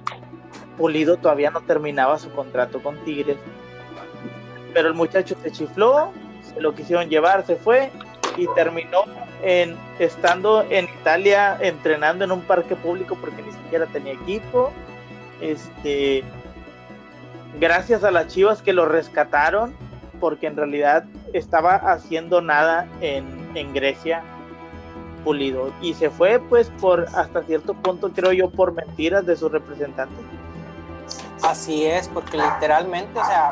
A: Pulido todavía no terminaba su contrato con Tigres. Pero el muchacho se chifló, se lo quisieron llevar, se fue y terminó en, estando en Italia entrenando en un parque público porque ni siquiera tenía equipo. Este, gracias a las Chivas que lo rescataron, porque en realidad estaba haciendo nada en, Grecia Pulido y se fue pues por hasta cierto punto creo yo por mentiras de su representante.
B: Así es, porque literalmente, o sea,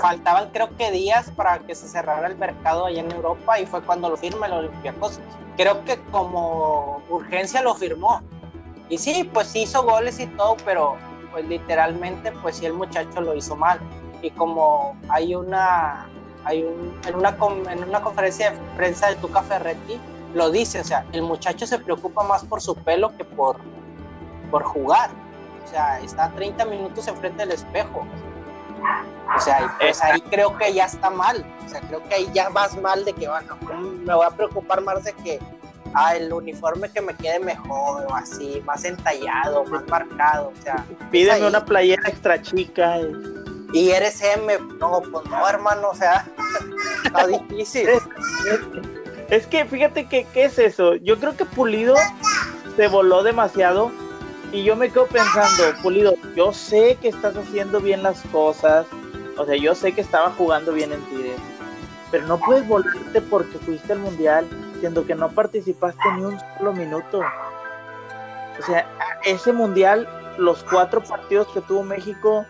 B: faltaban creo que días para que se cerrara el mercado allá en Europa y fue cuando lo firma el Olympiacos. Creo que como urgencia lo firmó. Y sí, pues hizo goles y todo, pero pues literalmente pues sí el muchacho lo hizo mal. Y como hay una hay un, en, una, en una conferencia de prensa de Tuca Ferretti lo dice, o sea, el muchacho se preocupa más por su pelo que por, por jugar. O sea, está 30 minutos enfrente del espejo. O sea, pues ahí creo que ya está mal. O sea, creo que ahí ya vas mal de que, bueno, me voy a preocupar más de que ah, el uniforme que me quede mejor o así, más entallado, más marcado. O sea,
A: pídeme una playera extra chica.
B: Y eres M, no, pues no, hermano, o sea, está difícil.
A: Es que fíjate que, ¿qué es eso? Yo creo que Pulido se voló demasiado y yo me quedo pensando, Pulido, yo sé que estás haciendo bien las cosas, o sea, yo sé que estaba jugando bien en Tigres, pero no puedes volarte porque fuiste al Mundial, siendo que no participaste ni un solo minuto. O sea, ese Mundial, los cuatro partidos que tuvo México,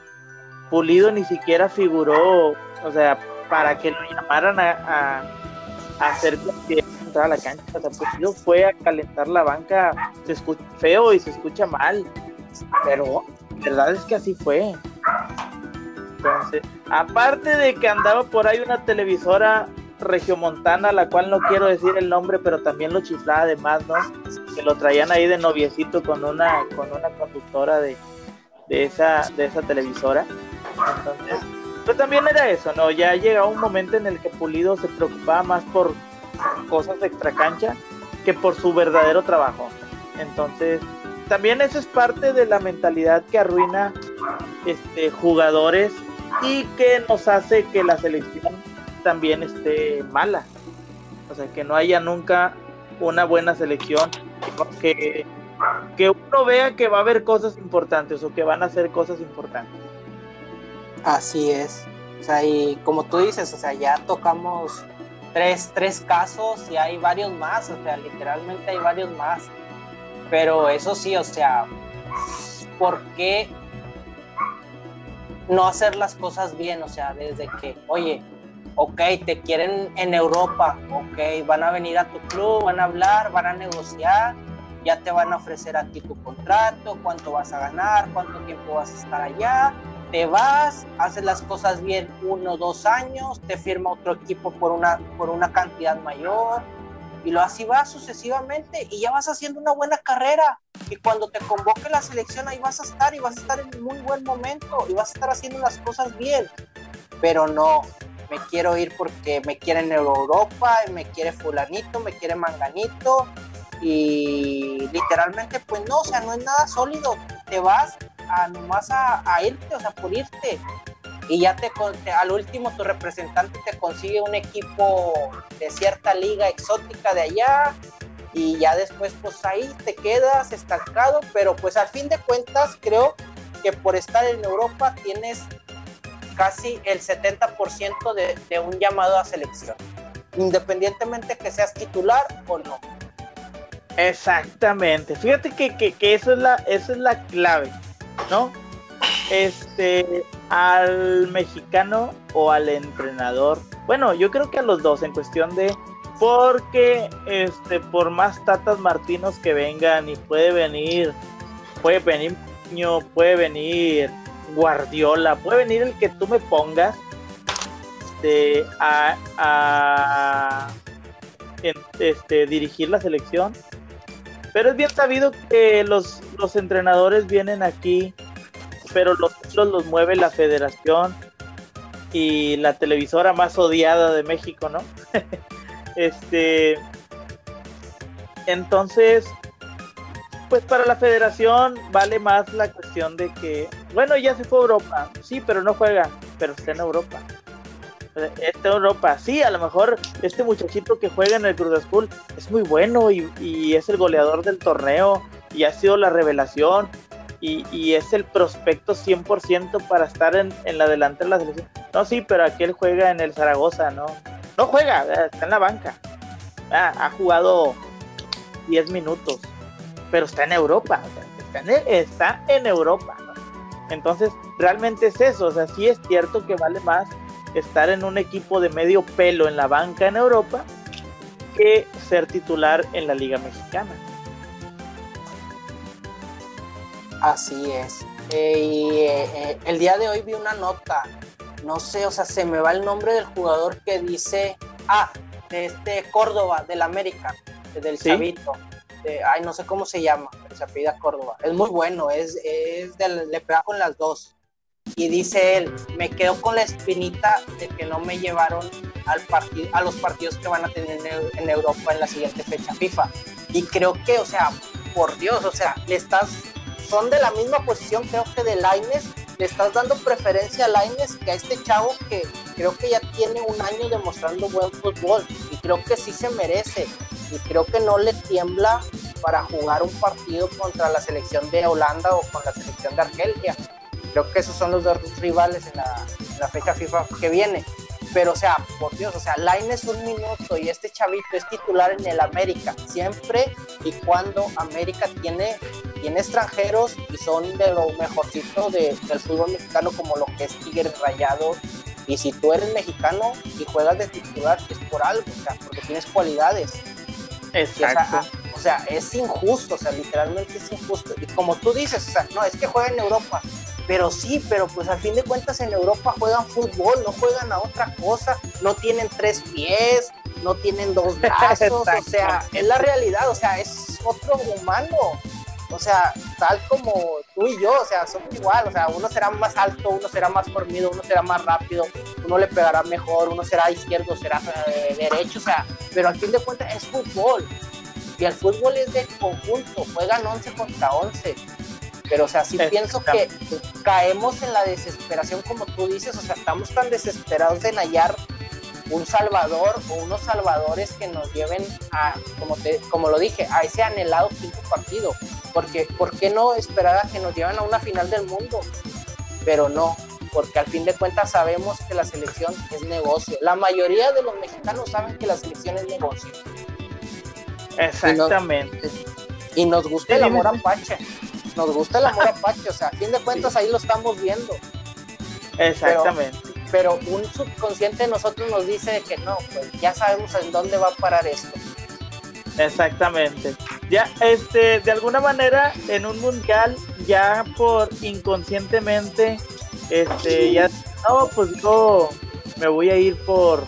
A: Pulido ni siquiera figuró, o sea, para que lo llamaran a hacer que a la cancha. O fue a calentar la banca, se escucha feo y se escucha mal, pero la verdad es que así fue. Entonces, aparte de que andaba por ahí una televisora regiomontana, la cual no quiero decir el nombre, pero también lo chiflaba además, ¿no? Que lo traían ahí de noviecito con una, con una conductora de, de esa, de esa televisora. Entonces, pero también era eso, ¿no? Ya llegaba un momento en el que Pulido se preocupaba más por cosas de extra cancha que por su verdadero trabajo. Entonces, también eso es parte de la mentalidad que arruina este, jugadores y que nos hace que la selección también esté mala. O sea, que no haya nunca una buena selección, que, que uno vea que va a haber cosas importantes o que van a hacer cosas importantes.
B: Así es. O sea, y como tú dices, o sea, ya tocamos tres, tres casos y hay varios más, o sea, literalmente hay varios más. Pero eso sí, o sea, ¿por qué no hacer las cosas bien? O sea, desde que, oye, ok, te quieren en Europa, ok, van a venir a tu club, van a hablar, van a negociar, ya te van a ofrecer a ti tu contrato, cuánto vas a ganar, cuánto tiempo vas a estar allá, te vas, haces las cosas bien uno dos años, te firma otro equipo por una, por una cantidad mayor, y lo así vas sucesivamente y ya vas haciendo una buena carrera. Y cuando te convoque la selección, ahí vas a estar y vas a estar en muy buen momento y vas a estar haciendo las cosas bien. Pero no, me quiero ir porque me quieren en Europa, me quiere Fulanito, me quiere Manganito. y literalmente pues no, o sea, no es nada sólido, te vas a nomás a, irte, o sea, por irte y ya te, al último tu representante te consigue un equipo de cierta liga exótica de allá y ya después pues ahí te quedas estancado, pero pues al fin de cuentas creo que por estar en Europa tienes casi el 70% de, de un llamado a selección, independientemente que seas titular o no.
A: Exactamente, fíjate que, que, que eso, es la, es la clave, ¿no? Este, al mexicano o al entrenador, bueno, yo creo que a los dos en cuestión de porque este por más tatas martinos que vengan y puede venir puede venir puede venir Guardiola, puede venir el que tú me pongas a, a este, dirigir la selección. Pero es bien sabido que los, los entrenadores vienen aquí, pero los los mueve la federación y la televisora más odiada de México, ¿no? este. Entonces, pues para la federación vale más la cuestión de que, bueno, ya se fue a Europa, sí, pero no juega, pero está en Europa. Está en Europa, sí, a lo mejor este muchachito que juega en el Cruz Azul es muy bueno y, es el goleador del torneo y ha sido la revelación y, es el prospecto 100% para estar en, la delantera de la selección. No, sí, pero aquel juega en el Zaragoza, ¿no? No juega, está en la banca. Ah, ha jugado 10 minutos pero está en Europa, está en Europa. Entonces, realmente es eso, o sea, sí es cierto que vale más estar en un equipo de medio pelo en la banca en Europa que ser titular en la Liga Mexicana.
B: Así es. Eh, y, eh, eh, el día de hoy vi una nota, no sé, o sea, se me va el nombre del jugador que dice, ah, de este Córdoba, del América, del Chavito ay, no sé cómo se llama, pero se apellida Córdoba. Es muy bueno, es, es le pega con las dos. Y dice él, me quedo con la espinita de que no me llevaron al a los partidos que van a tener en, Europa en la siguiente fecha FIFA. Y creo que, o sea, por Dios, o sea, le estás, son de la misma posición, creo que de Laines, le estás dando preferencia a Laines que a este chavo que creo que ya tiene un año demostrando buen fútbol y creo que sí se merece y creo que no le tiembla para jugar un partido contra la selección de Holanda o con la selección de Argelia. Creo que esos son los dos rivales en la, fecha FIFA que viene. Pero, o sea, por Dios, o sea, Line es un minuto y este chavito es titular en el América, siempre y cuando América tiene, tiene extranjeros y son de lo mejorcito del fútbol mexicano, como lo que es Tigres Rayados. Y si tú eres mexicano y juegas de titular, es por algo, o sea, porque tienes cualidades.
A: Exacto.
B: O sea, es injusto, o sea, literalmente es injusto. Y como tú dices, o sea, no, es que juega en Europa. Pero sí, pero pues al fin de cuentas en Europa juegan fútbol, no juegan a otra cosa, no tienen tres pies, no tienen dos brazos, o sea, es la realidad, o sea, es otro humano o sea, tal como tú y yo, o sea, somos igual, o sea, uno será más alto, uno será más formido, uno será más rápido, uno le pegará mejor, uno será izquierdo, será eh, derecho, o sea, pero al fin de cuentas es fútbol. Y el fútbol es de conjunto, juegan 11 contra 11. Pero, o sea, sí pienso que caemos en la desesperación, como tú dices, o sea, estamos tan desesperados de hallar un salvador o unos salvadores que nos lleven a, como, te, como lo dije, a ese anhelado quinto partido. Porque, ¿por qué no esperar a que nos lleven a una final del mundo? Pero no, porque al fin de cuentas sabemos que la selección es negocio. La mayoría de los mexicanos saben que la selección es negocio.
A: Exactamente.
B: Y nos, gusta el amor apache. Nos gusta el amor apache. O sea, a fin de cuentas ahí lo estamos viendo.
A: Exactamente.
B: Pero, pero, un subconsciente de nosotros nos dice que no, pues ya sabemos en dónde va a parar esto.
A: Exactamente. Ya, este, de alguna manera, en un mundial, ya por inconscientemente, este, ya, no, pues yo me voy a ir por,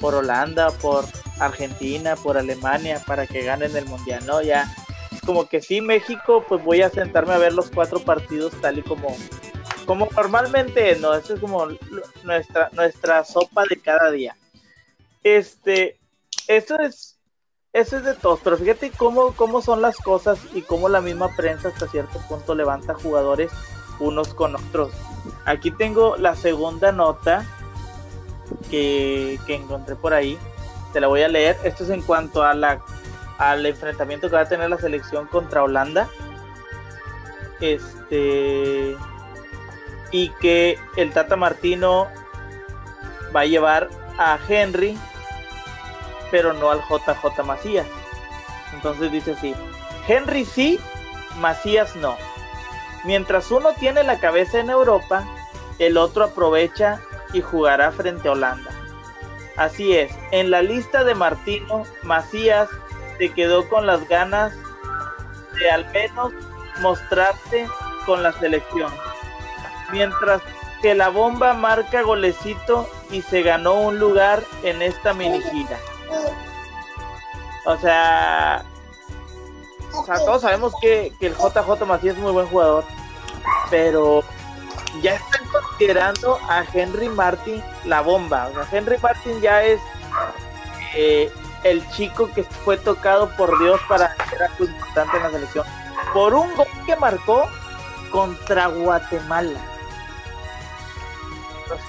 A: por Holanda, por Argentina, por Alemania, para que ganen el mundial, ¿no? Ya, como que sí, México, pues voy a sentarme a ver los cuatro partidos tal y como, como normalmente, ¿no? Eso es como nuestra, nuestra sopa de cada día. Este, eso es eso es de todos, pero fíjate cómo, cómo son las cosas y cómo la misma prensa hasta cierto punto levanta jugadores unos con otros. Aquí tengo la segunda nota que, que encontré por ahí. Te la voy a leer. Esto es en cuanto a la, al enfrentamiento que va a tener la selección contra Holanda. Este. Y que el Tata Martino va a llevar a Henry pero no al JJ Macías. Entonces dice así, Henry sí, Macías no. Mientras uno tiene la cabeza en Europa, el otro aprovecha y jugará frente a Holanda. Así es, en la lista de Martino, Macías se quedó con las ganas de al menos mostrarse con la selección. Mientras que la bomba marca golecito y se ganó un lugar en esta mini gira. O sea, o sea, todos sabemos que, el JJ Macías es muy buen jugador, pero ya están considerando a Henry Martin la bomba. O sea, Henry Martin ya es eh, el chico que fue tocado por Dios para ser importante en la selección. Por un gol que marcó contra Guatemala.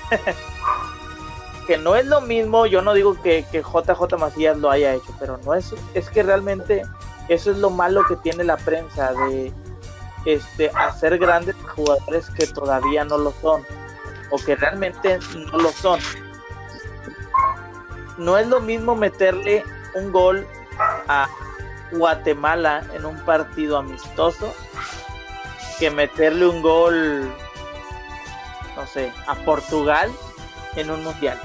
A: que no es lo mismo, yo no digo que, que, JJ Macías lo haya hecho, pero no es, es que realmente eso es lo malo que tiene la prensa de este hacer grandes jugadores que todavía no lo son o que realmente no lo son. No es lo mismo meterle un gol a Guatemala en un partido amistoso que meterle un gol, no sé, a Portugal en un mundial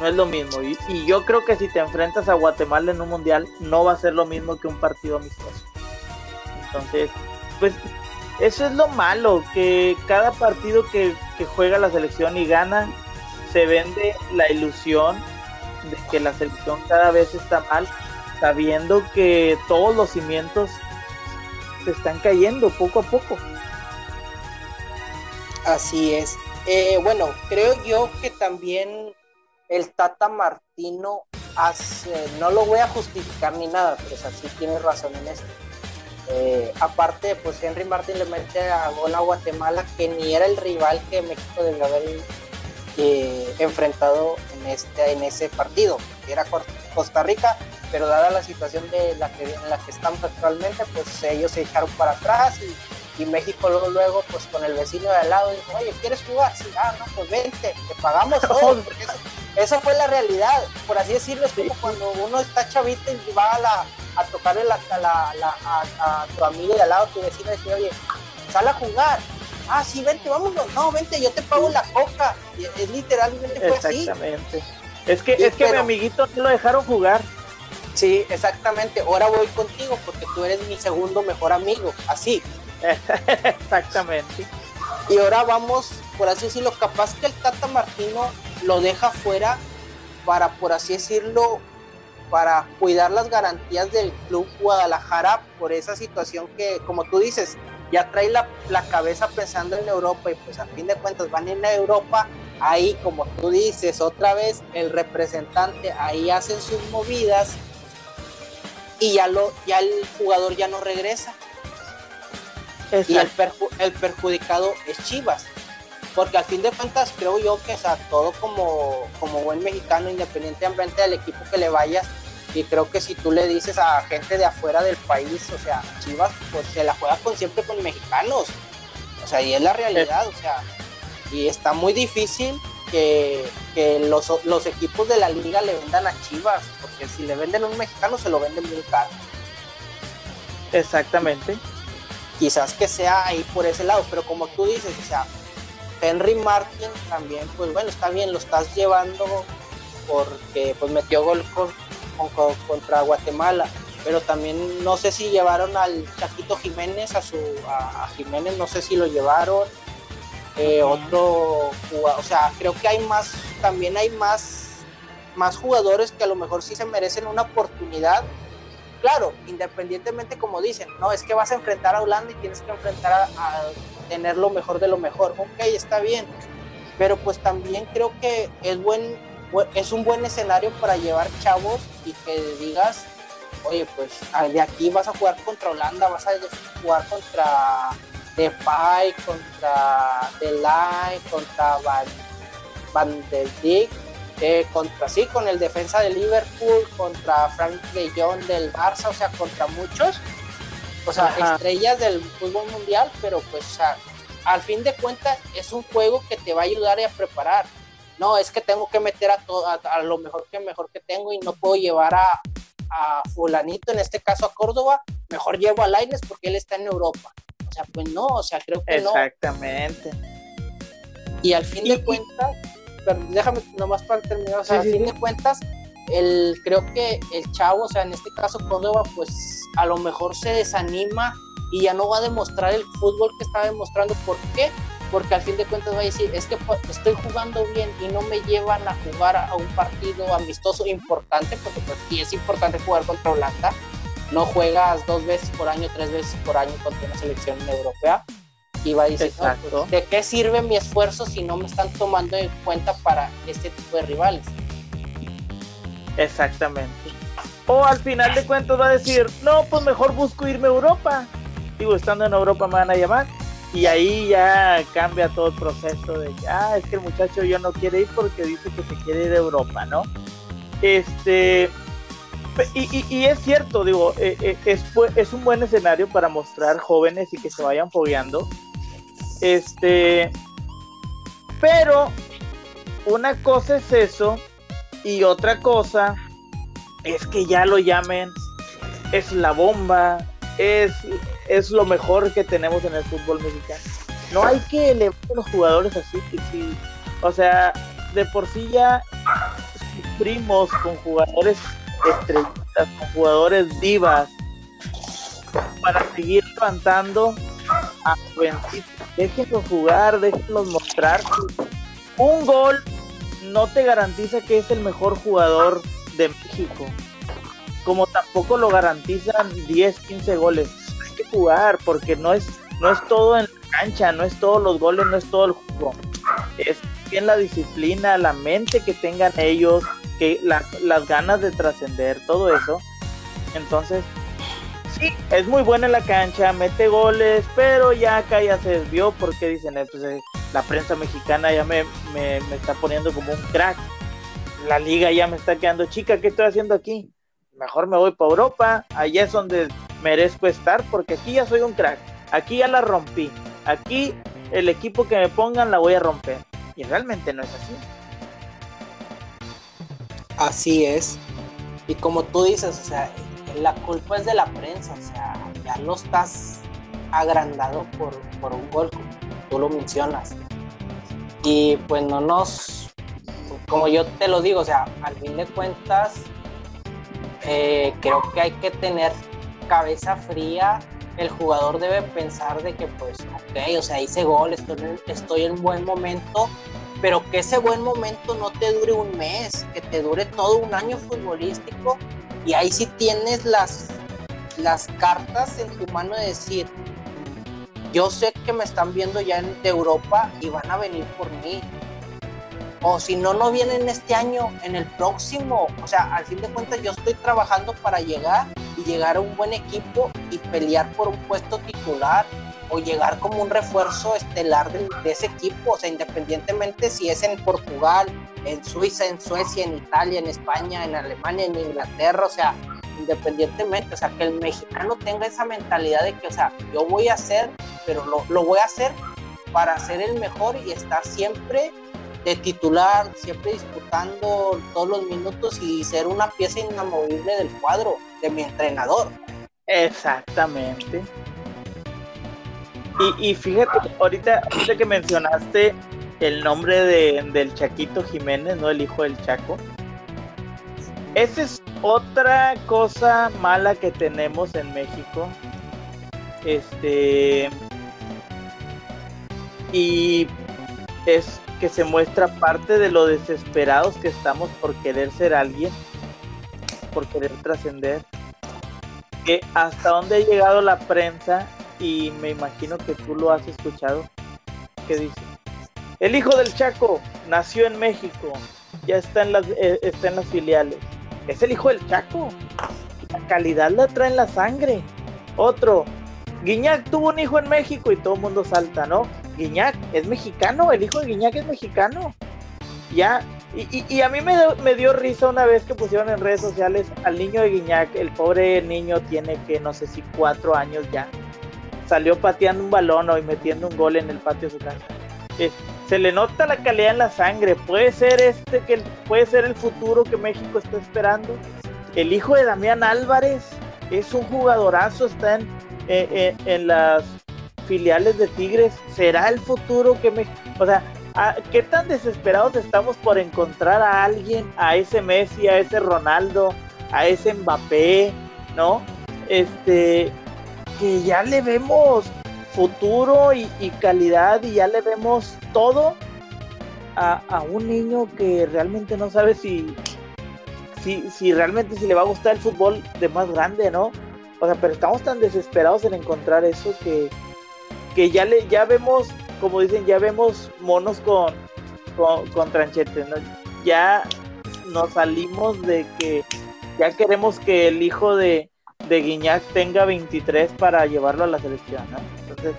A: no es lo mismo. Y, yo creo que si te enfrentas a Guatemala en un mundial, no va a ser lo mismo que un partido amistoso. Entonces, pues eso es lo malo, que cada partido que, juega la selección y gana, se vende la ilusión de que la selección cada vez está mal, sabiendo que todos los cimientos se están cayendo poco a poco.
B: Así es. Eh, bueno, creo yo que también el Tata Martino hace, no lo voy a justificar ni nada, pero es así tiene razón en esto. Eh, aparte, pues Henry Martin le mete a gol a Guatemala, que ni era el rival que México debió haber eh, enfrentado en, este, en ese partido, era Costa Rica, pero dada la situación de la que, en la que estamos actualmente, pues ellos se echaron para atrás y, México luego, luego, pues con el vecino de al lado dijo, oye, ¿quieres jugar? Sí, ah, no, pues vente, te pagamos todo, porque eso, esa fue la realidad, por así decirlo, es como cuando uno está chavito y va a, la, a tocarle la, a, tu amigo de al lado, tu vecino, y dice, oye, sal a jugar. Ah, sí, vente, vámonos. No, vente, yo te pago la coca. es literalmente fue así.
A: Exactamente. Es que, es que mi amiguito no lo dejaron jugar.
B: Sí, exactamente. Ahora voy contigo porque tú eres mi segundo mejor amigo. Así.
A: exactamente.
B: Y ahora vamos, por así decirlo, capaz que el Tata Martino lo deja fuera para, por así decirlo, para cuidar las garantías del club Guadalajara por esa situación que, como tú dices, ya trae la, la, cabeza pensando en Europa y pues a fin de cuentas van a Europa, ahí como tú dices, otra vez el representante ahí hacen sus movidas y ya, lo, ya el jugador ya no regresa. Y el, el perjudicado es Chivas porque al fin de cuentas creo yo que o todo como, como buen mexicano, independientemente del equipo que le vayas, y creo que si tú le dices a gente de afuera del país, o sea, Chivas, pues se la juega con siempre con mexicanos, o sea, y es la realidad, o sea, y está muy difícil que, los, los, equipos de la liga le vendan a Chivas, porque si le venden a un mexicano se lo venden muy caro.
A: Exactamente.
B: Quizás que sea ahí por ese lado, pero como tú dices, o sea, Henry Martin también, pues bueno, está bien, lo estás llevando porque pues metió gol contra Guatemala, pero también no sé si llevaron al Chaquito Jiménez, a su a, Jiménez, no sé si lo llevaron, eh, otro, o sea, creo que hay más, también hay más, más jugadores que a lo mejor sí se merecen una oportunidad. Claro, independientemente como dicen, no, es que vas a enfrentar a Holanda y tienes que enfrentar a tener lo mejor de lo mejor. Ok, está bien, pero pues también creo que es buen, es un buen escenario para llevar chavos y que digas, oye, pues ah, de aquí vas a jugar contra Holanda, vas a jugar contra Depay, contra Delay, contra Van, der Dijk, eh, contra sí, con el defensa de Liverpool, contra Frank de Jong del Barça, o sea, contra muchos, o sea, estrellas del fútbol mundial, pero pues, o sea, al fin de cuentas es un juego que te va a ayudar a preparar. No, es que tengo que meter a, todo, a, lo mejor que mejor que tengo y no puedo llevar a, a fulanito, en este caso a Córdoba, mejor llevo a Laines porque él está en Europa. O sea, pues no, o sea, creo que
A: no. Exactamente.
B: Y al fin de cuentas, déjame nomás para terminar, o sea, al fin de cuentas, el, creo que el chavo, o sea, en este caso Córdoba, pues a lo mejor se desanima y ya no va a demostrar el fútbol que está demostrando. ¿Por qué? Porque al fin de cuentas va a decir, es que estoy jugando bien y no me llevan a jugar a un partido amistoso importante, porque pues sí es importante jugar contra Holanda. No juegas dos veces por año, tres veces por año contra una selección europea. Y va a decir, pues, ¿de qué sirve mi esfuerzo si no me están tomando en cuenta para este tipo de rivales?
A: Exactamente. O al final de cuentas va a decir, no, pues mejor busco irme a Europa digo, estando en Europa me van a llamar. Y ahí ya cambia todo el proceso de ah, es que el muchacho ya no quiere ir porque dice que se quiere ir a Europa, ¿no? Este, y, es cierto, digo, eh, eh, es, es un buen escenario para mostrar jóvenes y que se vayan fogueando. Este, pero una cosa es eso y otra cosa es que ya lo llamen, es la bomba, es es lo mejor que tenemos en el fútbol mexicano. No hay que elevar a los jugadores así, que sí. O sea, de por sí ya sufrimos con jugadores estrellitas, con jugadores divas, para seguir levantando a jovencitos. Déjenlos jugar, déjenlos mostrar. Un gol no te garantiza que es el mejor jugador de México. Como tampoco lo garantizan 10, 15 goles jugar, porque no es, no es todo en la cancha, no es todos los goles, no es todo el juego. Es bien la disciplina, la mente que tengan ellos, que las ganas de trascender, todo eso. Entonces, sí, es muy buena en la cancha, mete goles, pero ya acá ya se desvió porque dicen, eh, pues, eh, la prensa mexicana ya me, me, me, está poniendo como un crack. La liga ya me está quedando chica, ¿qué estoy haciendo aquí? Mejor me voy para Europa, allá es donde merezco estar porque aquí ya soy un crack, aquí ya la rompí, aquí el equipo que me pongan la voy a romper. Y realmente no es así.
B: Así es. Y como tú dices, o sea, la culpa es de la prensa, o sea, ya lo estás agrandado por, por un gol, tú lo mencionas. Y pues no nos, como yo te lo digo, o sea, al fin de cuentas, eh, creo que hay que tener cabeza fría, el jugador debe pensar de que pues, ok, o sea, hice gol, estoy, estoy en buen momento, pero que ese buen momento no te dure un mes, que te dure todo un año futbolístico y ahí sí tienes las, las cartas en tu mano de decir, yo sé que me están viendo ya en, Europa y van a venir por mí. O si no, no vienen este año, en el próximo. O sea, al fin de cuentas yo estoy trabajando para llegar llegar a un buen equipo y pelear por un puesto titular o llegar como un refuerzo estelar de, ese equipo, o sea, independientemente si es en Portugal, en Suiza, en Suecia, en Italia, en España, en Alemania, en Inglaterra, o sea, independientemente, o sea, que el mexicano tenga esa mentalidad de que, o sea, yo voy a hacer, pero lo, lo voy a hacer para ser el mejor y estar siempre de titular, siempre disputando todos los minutos y ser una pieza inamovible del cuadro de mi entrenador.
A: Exactamente. Y, fíjate, ahorita, que mencionaste el nombre de, del Chaquito Jiménez, ¿no? El hijo del Chaco. Esa es otra cosa mala que tenemos en México. Este. Y es que se muestra parte de lo desesperados que estamos por querer ser alguien, por querer trascender, que hasta dónde ha llegado la prensa, y me imagino que tú lo has escuchado, que dice, el hijo del Chaco nació en México, ya está en las, eh, está en las filiales. Es el hijo del Chaco. La calidad la trae en la sangre. Otro, Guiñac tuvo un hijo en México y todo el mundo salta, ¿no? Guiñac es mexicano, el hijo de Guiñac es mexicano. Ya, y, a mí me, me, dio risa una vez que pusieron en redes sociales al niño de Guiñac, el pobre niño tiene que no sé si cuatro años ya. Salió pateando un balón y metiendo un gol en el patio de su casa. se le nota la calidad en la sangre. Puede ser este que puede ser el futuro que México está esperando. El hijo de Damián Álvarez es un jugadorazo, está en, eh, eh, en las filiales de Tigres, será el futuro que me... O sea, ¿qué tan desesperados estamos por encontrar a alguien, a ese Messi, a ese Ronaldo, a ese Mbappé, ¿no? Este, que ya le vemos futuro y, calidad y ya le vemos todo a, a, un niño que realmente no sabe si, si, si realmente si le va a gustar el fútbol de más grande, ¿no? O sea, pero estamos tan desesperados en encontrar eso que, que ya le ya vemos, como dicen, ya vemos monos con, con, tranchetes, ¿no? Ya nos salimos de que ya queremos que el hijo de, de Guiñac tenga 23 para llevarlo a la selección, ¿no? Entonces,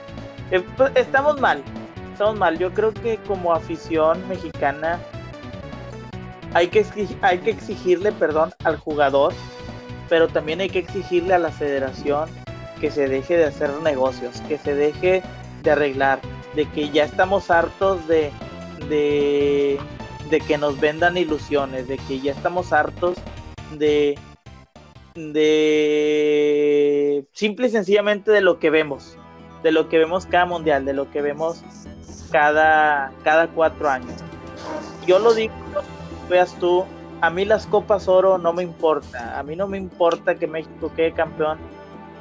A: eh, pues, estamos mal, estamos mal. Yo creo que como afición mexicana hay que, hay que exigirle perdón al jugador pero también hay que exigirle a la federación que se deje de hacer negocios, que se deje de arreglar, de que ya estamos hartos de, de, que nos vendan ilusiones, de que ya estamos hartos de, de simple y sencillamente de lo que vemos, de lo que vemos cada mundial, de lo que vemos cada, cada cuatro años. Yo lo digo, veas tú, a mí las Copas Oro no me importa. A mí no me importa que México quede campeón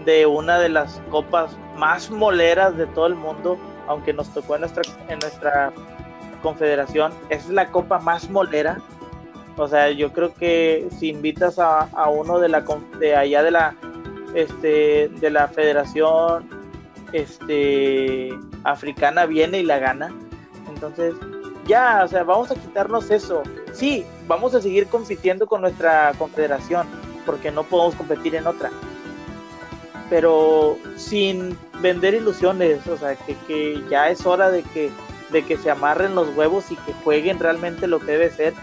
A: de una de las copas más moleras de todo el mundo, aunque nos tocó en nuestra, en nuestra confederación. Es la copa más molera. O sea, yo creo que si invitas a, uno de la de allá de la este de la federación este africana viene y la gana. Entonces, ya, o sea, vamos a quitarnos eso. Sí, vamos a seguir compitiendo con nuestra confederación, porque no podemos competir en otra. Pero sin vender ilusiones, o sea, que, ya es hora de que, de que se amarren los huevos y que jueguen realmente lo que debe ser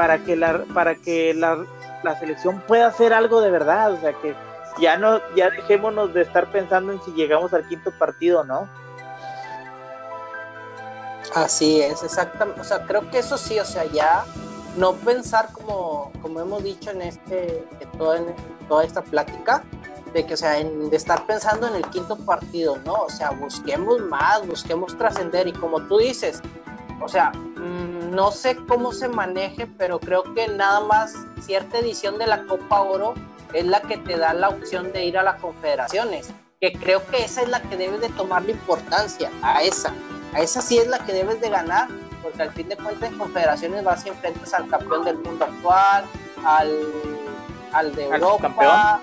A: para que la, para que la, la selección pueda hacer algo de verdad, o sea, que ya no, ya dejémonos de estar pensando en si llegamos al quinto partido, ¿no?
B: Así es, exactamente. O sea, creo que eso sí, o sea, ya no pensar como, como hemos dicho en este, toda, en toda esta plática, de que, o sea, de estar pensando en el quinto partido, ¿no? O sea, busquemos más, busquemos trascender y como tú dices, o sea, mm, no sé cómo se maneje, pero creo que nada más cierta edición de la Copa Oro es la que te da la opción de ir a las confederaciones, que creo que esa es la que debe de tomar la importancia, a esa a esa sí es la que debes de ganar, porque al fin de cuentas en confederaciones vas y enfrentas al campeón del mundo actual, al, al de Europa,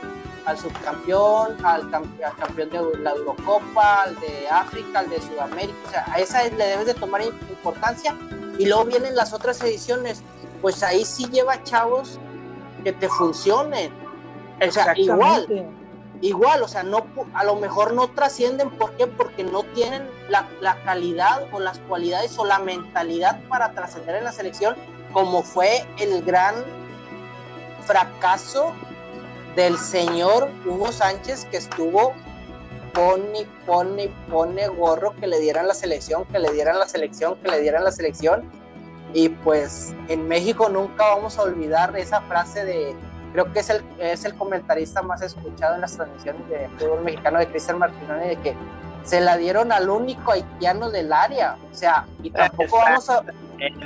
B: al subcampeón, al, campeón de la Eurocopa, al de África, al de Sudamérica, o sea, a esa le debes de tomar importancia. Y luego vienen las otras ediciones, pues ahí sí lleva chavos que te funcionen. O sea, igual, igual, o sea, no, a lo mejor no trascienden, ¿por qué? Porque no tienen la, calidad o las cualidades o la mentalidad para trascender en la selección, como fue el gran fracaso del señor Hugo Sánchez que estuvo pone, pone, pone gorro que le dieran la selección, que le dieran la selección, que le dieran la selección. Y pues en México nunca vamos a olvidar esa frase de creo que es el, es el comentarista más escuchado en las transmisiones de fútbol mexicano de Cristian Martinoni, de que se la dieron al único haitiano del área. O sea, y tampoco vamos a,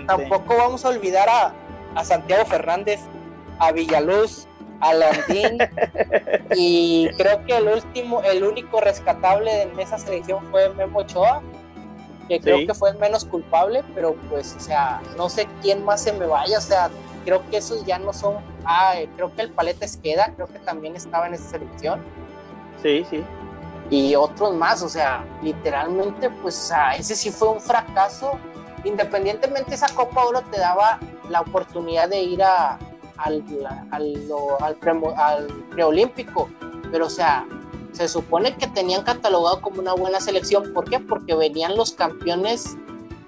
B: tampoco vamos a olvidar a, a Santiago Fernández, a Villaluz, a Landín, y creo que el último, el único rescatable en esa selección fue Memo Ochoa, que creo que fue el menos culpable, pero pues, o sea, no sé quién más se me vaya, o sea, creo que esos ya no son. Ah, creo que el Paleta Esqueda, creo que también estaba en esa selección.
A: Sí, sí.
B: Y otros más, o sea, literalmente, pues ese sí fue un fracaso. Independientemente, esa Copa Oro te daba la oportunidad de ir a, al, al, al, al preolímpico, pero o sea, se supone que tenían catalogado como una buena selección. ¿Por qué? Porque venían los campeones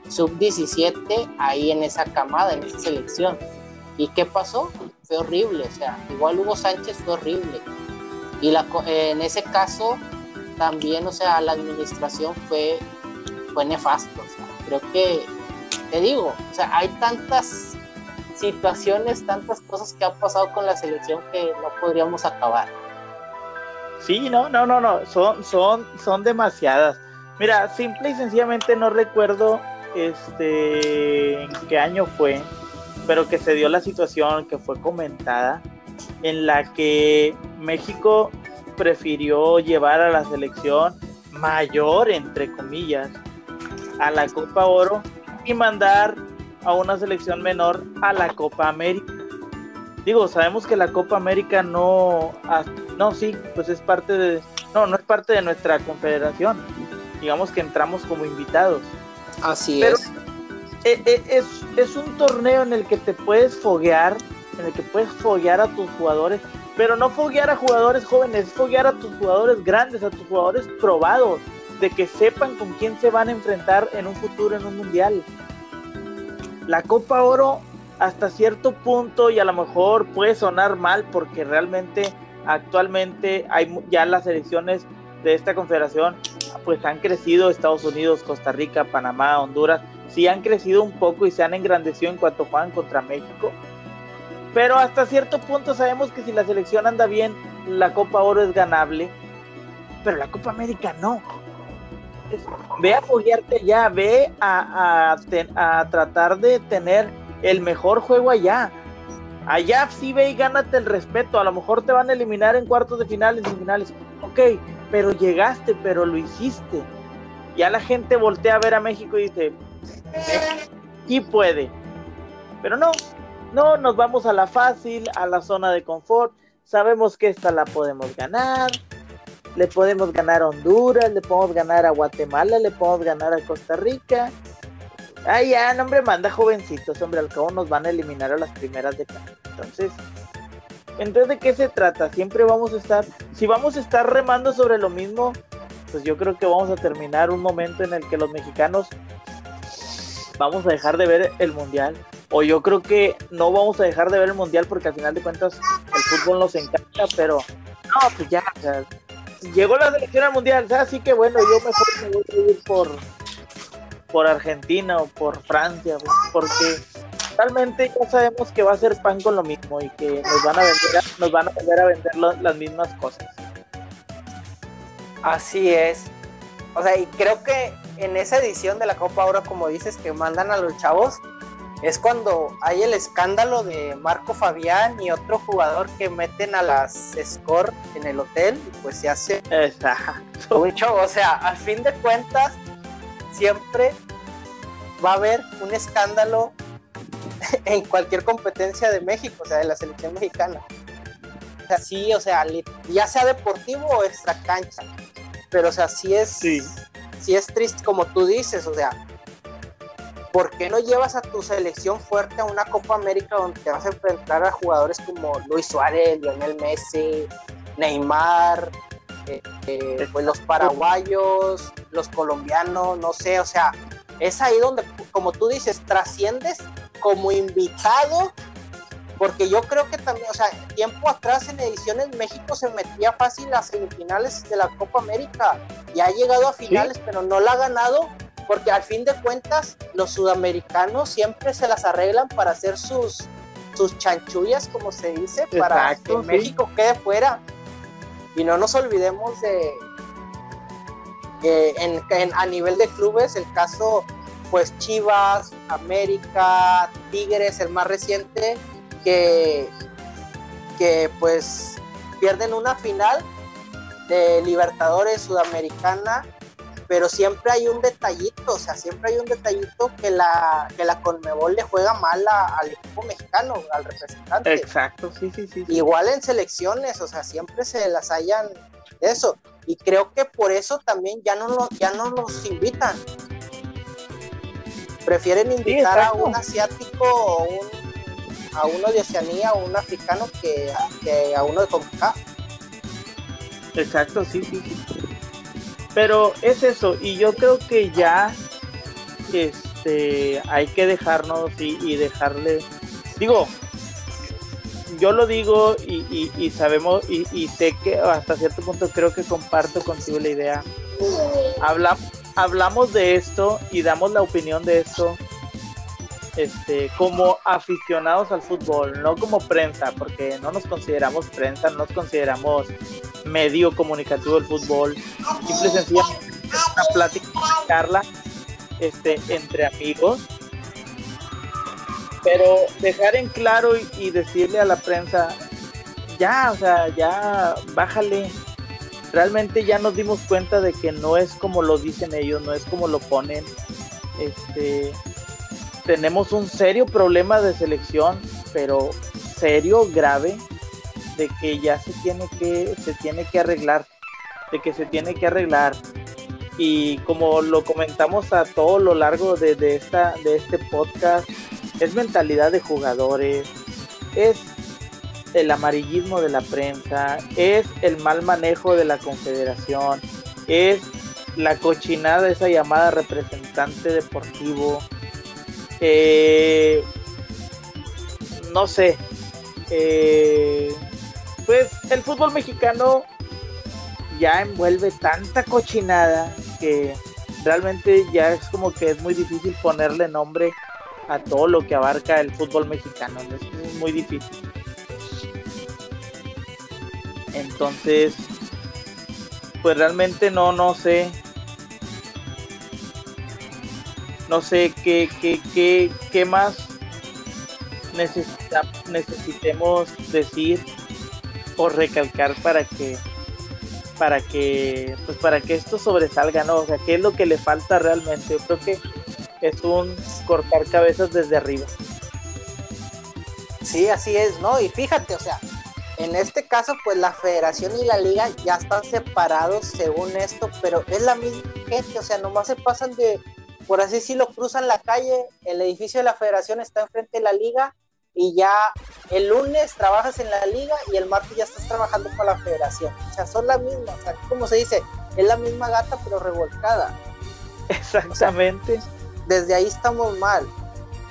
B: sub-17 ahí en esa camada, en esa selección. ¿Y qué pasó? Fue horrible, o sea, igual Hugo Sánchez fue horrible. Y la, en ese caso también, o sea, la administración fue, fue nefasto. creo que, te digo, o sea, hay tantas situaciones, tantas cosas que han pasado con la selección que no podríamos acabar.
A: Sí, no, no, no, no, son, son, son demasiadas. Mira, simple y sencillamente no recuerdo este en qué año fue, pero que se dio la situación que fue comentada en la que México prefirió llevar a la selección mayor, entre comillas, a la Copa Oro y mandar a una selección menor a la Copa América. Digo, sabemos que la Copa América no, ah, no, sí, pues es parte de, no, no es parte de nuestra confederación. Digamos que entramos como invitados.
B: Así es.
A: Eh, eh, es. Es un torneo en el que te puedes foguear, en el que puedes foguear a tus jugadores, pero no foguear a jugadores jóvenes, foguear a tus jugadores grandes, a tus jugadores probados, de que sepan con quién se van a enfrentar en un futuro en un mundial. La Copa Oro hasta cierto punto y a lo mejor puede sonar mal porque realmente actualmente hay ya las elecciones de esta confederación pues han crecido Estados Unidos, Costa Rica, Panamá, Honduras, sí han crecido un poco y se han engrandecido en cuanto juegan contra México. Pero hasta cierto punto sabemos que si la selección anda bien, la Copa Oro es ganable, pero la Copa América no. Ve a foguearte ya, ve a, tratar de tener el mejor juego allá. Allá sí ve y gánate el respeto. A lo mejor te van a eliminar en cuartos de finales y finales. Ok, pero llegaste, pero lo hiciste. Ya la gente voltea a ver a México y dice, y puede. Pero no, no, nos vamos a la fácil, a la zona de confort. Sabemos que esta la podemos ganar. Le podemos ganar a Honduras, le podemos ganar a Guatemala, le podemos ganar a Costa Rica Ay, ya, hombre, manda jovencitos, hombre, al cabo nos van a eliminar a las primeras de cada. Entonces, entonces, ¿de qué se trata? Siempre vamos a estar, si vamos a estar remando sobre lo mismo, pues yo creo que vamos a terminar un momento en el que los mexicanos vamos a dejar de ver el mundial. O yo creo que no vamos a dejar de ver el mundial porque al final de cuentas el fútbol nos encanta, pero no, pues ya, o sea, llegó la selección al mundial, así que bueno, yo mejor me voy a ir por por Argentina o por Francia, porque realmente ya sabemos que va a ser pan con lo mismo y que nos van a vender, nos van a volver a vender las mismas cosas.
B: Así es. O sea, y creo que en esa edición de la Copa ahora, como dices, que mandan a los chavos, es cuando hay el escándalo de Marco Fabián y otro jugador que meten a las score en el hotel y pues se hace
A: Exacto.
B: show. O sea, al fin de cuentas, siempre va a haber un escándalo en cualquier competencia de México, o sea, de la selección mexicana. O sea, sí, o sea, ya sea deportivo o extra cancha. Pero, o sea, sí es, sí. es triste, como tú dices, o sea, ¿por qué no llevas a tu selección fuerte a una Copa América donde te vas a enfrentar a jugadores como Luis Suárez, Lionel Messi, Neymar, eh, eh, pues los paraguayos, los colombianos, no sé, o sea, es ahí donde, como tú dices, trasciendes como invitado, porque yo creo que también, o sea, tiempo atrás en ediciones México se metía fácil a semifinales de la Copa América y ha llegado a finales, pero no la ha ganado porque al fin de cuentas los sudamericanos siempre se las arreglan para hacer sus sus chanchullas, como se dice, para que México quede fuera. Y no nos olvidemos de, en, a nivel de clubes, el caso, pues Chivas, América, Tigres, el más reciente, que, que pues pierden una final de Libertadores Sudamericana, pero siempre hay un detallito, o sea, siempre hay un detallito que la, que la Conmebol le juega mal al equipo mexicano, al representante.
A: Exacto, sí, sí, sí.
B: Igual en selecciones, o sea, siempre se las hayan eso. Y creo que por eso también ya no, lo, ya no los invitan. Prefieren invitar a un asiático o un a uno de Oceanía o un africano que, a uno de CONCACAF.
A: Exacto, sí, sí, sí. Pero es eso, y yo creo que ya este hay que dejarnos y, dejarle. Digo, yo lo digo y, sabemos y, sé que hasta cierto punto creo que comparto contigo la idea. Habla, hablamos de esto y damos la opinión de esto este, como aficionados al fútbol, no como prensa, porque no nos consideramos prensa, no nos consideramos medio comunicativo del fútbol, simple y sencillamente una plática, charla este, entre amigos, pero dejar en claro y, y decirle a la prensa, ya, o sea, ya bájale, realmente ya nos dimos cuenta de que no es como lo dicen ellos, no es como lo ponen, este tenemos un serio problema de selección, pero serio, grave, de que ya se tiene que, se tiene que arreglar, de que se tiene que arreglar. Y como lo comentamos a todo lo largo de, esta, de este podcast, es mentalidad de jugadores, es el amarillismo de la prensa, es el mal manejo de la confederación, es la cochinada de esa llamada representante deportivo, eh, no sé. Eh, pues el fútbol mexicano ya envuelve tanta cochinada que realmente ya es como que es muy difícil ponerle nombre a todo lo que abarca el fútbol mexicano. Es muy difícil. Entonces, pues realmente no, no sé no sé qué, qué, qué, qué más necesita, necesitemos decir o recalcar para que para que pues para que esto sobresalga, ¿no? O sea, ¿qué es lo que le falta realmente? Yo creo que es un cortar cabezas desde arriba.
B: Sí, así es, ¿no? Y fíjate, o sea, en este caso, pues la federación y la liga ya están separados según esto, pero es la misma gente, o sea, nomás se pasan de, por así decirlo, cruzan la calle, el edificio de la federación está enfrente de la liga y ya el lunes trabajas en la liga y el martes ya estás trabajando con la federación. O sea, son la misma, o sea, como se dice, es la misma gata pero revolcada.
A: Exactamente.
B: desde ahí estamos mal.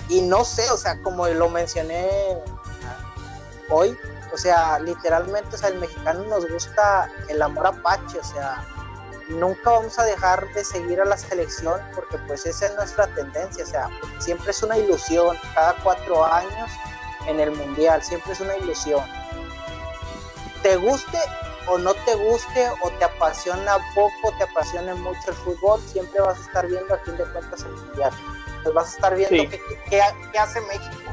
B: Y no sé, o sea, como lo mencioné hoy, o sea, literalmente, o sea, el mexicano nos gusta el amor apache, o sea, nunca vamos a dejar de seguir a la selección porque pues esa es nuestra tendencia, o sea, siempre es una ilusión, cada cuatro años en el mundial, siempre es una ilusión. Te guste o no te guste o te apasiona poco, te apasiona mucho el fútbol, siempre vas a estar viendo a fin de cuentas el mundial. Pues vas a estar viendo qué, hace México.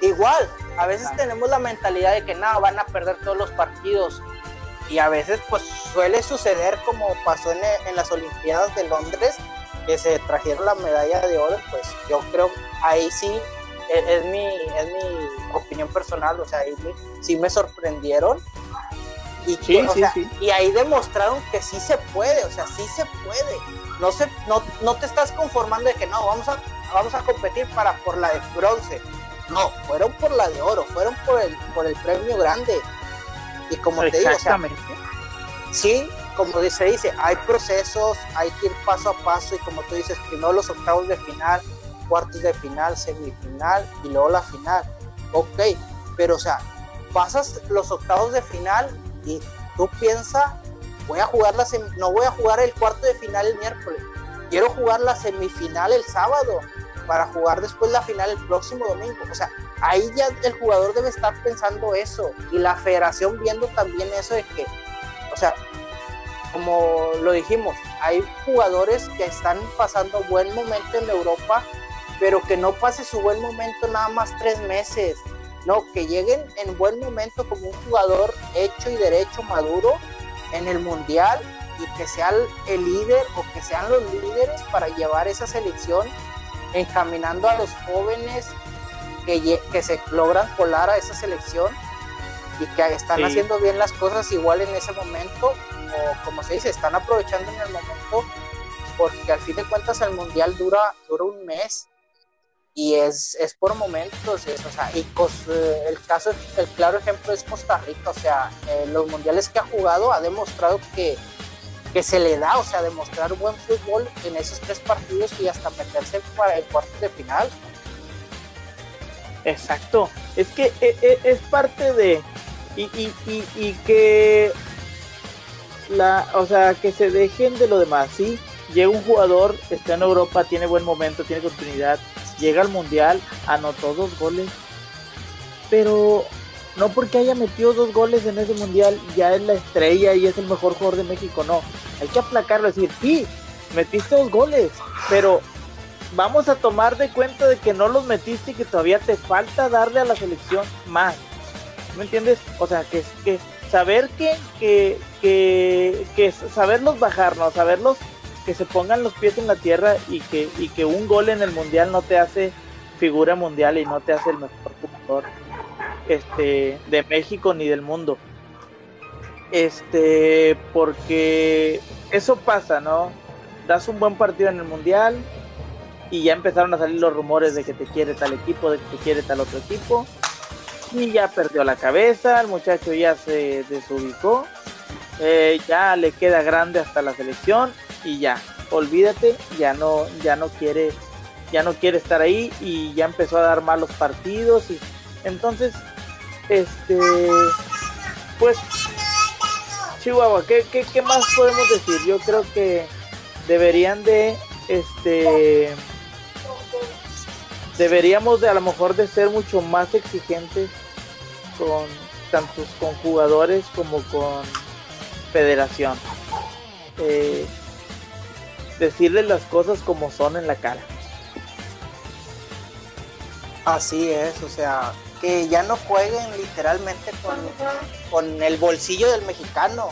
B: Igual, a veces tenemos la mentalidad de que nada, van a perder todos los partidos y a veces pues suele suceder como pasó en, en, las Olimpiadas de Londres que se trajeron la medalla de oro pues yo creo ahí sí e, es, mi es mi opinión personal o sea ahí sí me sorprendieron. Y, y ahí demostraron que sí se puede o sea sí se puede. No se no, no te estás conformando de que no vamos a vamos a competir para por la de bronce. No fueron por la de oro fueron por el por el premio grande y como te digo, sí, como se dice, hay procesos, hay que ir paso a paso y como tú dices, primero los octavos de final, cuartos de final, semifinal y luego la final. Ok, pero o sea, pasas los octavos de final y tú piensas, voy a jugar la no voy a jugar el cuarto de final el miércoles, quiero jugar la semifinal el sábado para jugar después la final el próximo domingo. O sea, ahí ya el jugador debe estar pensando eso y la federación viendo también eso de que, o sea, como lo dijimos, hay jugadores que están pasando buen momento en Europa, pero que no pase su buen momento nada más tres meses, no, que lleguen en buen momento como un jugador hecho y derecho, maduro en el mundial y que sea el líder o que sean los líderes para llevar esa selección encaminando a los jóvenes que, que se logran colar a esa selección y que están haciendo bien las cosas igual en ese momento, o como se dice, están aprovechando en el momento, porque al fin de cuentas el mundial dura, dura un mes. y es, es por momentos, es, o sea, y eh, el caso, el claro ejemplo es Costa Rica, o sea, en los mundiales que ha jugado ha demostrado que, que se le da, o sea, demostrar buen fútbol en esos tres partidos y hasta meterse para el cuarto de final.
A: Exacto, es que e, e, es, parte de, y, y, y, que la, o sea, que se dejen de lo demás, sí, llega un jugador, está en Europa, tiene buen momento, tiene continuidad, llega al mundial, anotó dos goles, pero no porque haya metido dos goles en ese mundial ya es la estrella y es el mejor jugador de México, no. Hay que aplacarlo, decir, sí, metiste dos goles, pero vamos a tomar de cuenta de que no los metiste y que todavía te falta darle a la selección más. ¿Me entiendes? O sea, que, que saber que, que, que, que saberlos bajarnos, saberlos que se pongan los pies en la tierra y que, y que un gol en el mundial no te hace figura mundial y no te hace el mejor jugador este, de México ni del mundo. Este, porque eso pasa, ¿no? Das un buen partido en el mundial y ya empezaron a salir los rumores de que te quiere tal equipo, de que te quiere tal otro equipo. Y ya perdió la cabeza, el muchacho ya se desubicó, eh, ya le queda grande hasta la selección y ya, olvídate, ya no, ya no quiere, ya no quiere estar ahí y ya empezó a dar malos partidos y entonces, este, pues, Chihuahua, ¿qué, qué, qué más podemos decir? Yo creo que deberían de, este, deberíamos de a lo mejor de ser mucho más exigentes con tantos con jugadores como con federación. Eh, decirles las cosas como son en la cara.
B: Así es, o sea, que ya no jueguen literalmente con, con el bolsillo del mexicano.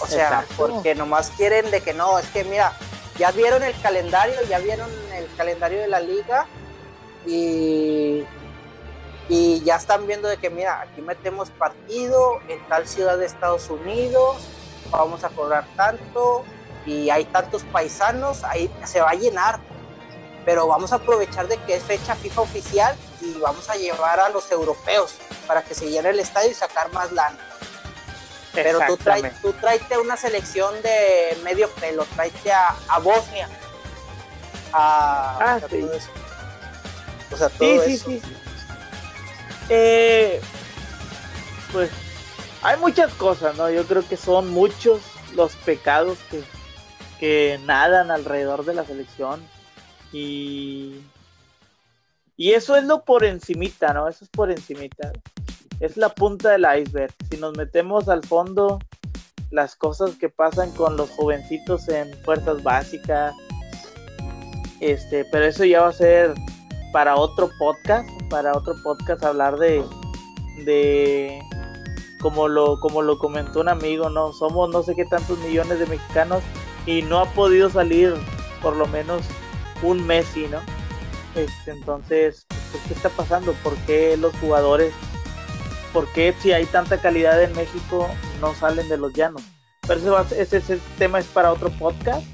B: O sea, porque nomás quieren de que no, es que mira, ya vieron el calendario, ya vieron el calendario de la liga y, y ya están viendo de que mira, aquí metemos partido en tal ciudad de Estados Unidos, vamos a cobrar tanto, y hay tantos paisanos, ahí se va a llenar. Pero vamos a aprovechar de que es fecha FIFA oficial y vamos a llevar a los europeos para que se llene el estadio y sacar más lana. Pero tú, trae, tú tráete una selección de medio pelo, tráete a, a Bosnia. A,
A: ah, sí. O sea, todo sí, Sí, sí. Eh, pues hay muchas cosas, ¿no? Yo creo que son muchos los pecados que, que nadan alrededor de la selección y y eso es lo por encimita, ¿no? Eso es por encimita. Es la punta del iceberg. Si nos metemos al fondo, las cosas que pasan con los jovencitos en fuerzas básicas, este, pero eso ya va a ser para otro podcast, para otro podcast hablar de, de como lo, como lo comentó un amigo, no somos no sé qué tantos millones de mexicanos y no ha podido salir por lo menos un Messi, ¿no? Este, entonces, ¿qué está pasando? ¿Por qué los jugadores, por qué si hay tanta calidad en México no salen de los llanos? Pero ese, ese, tema es para otro podcast.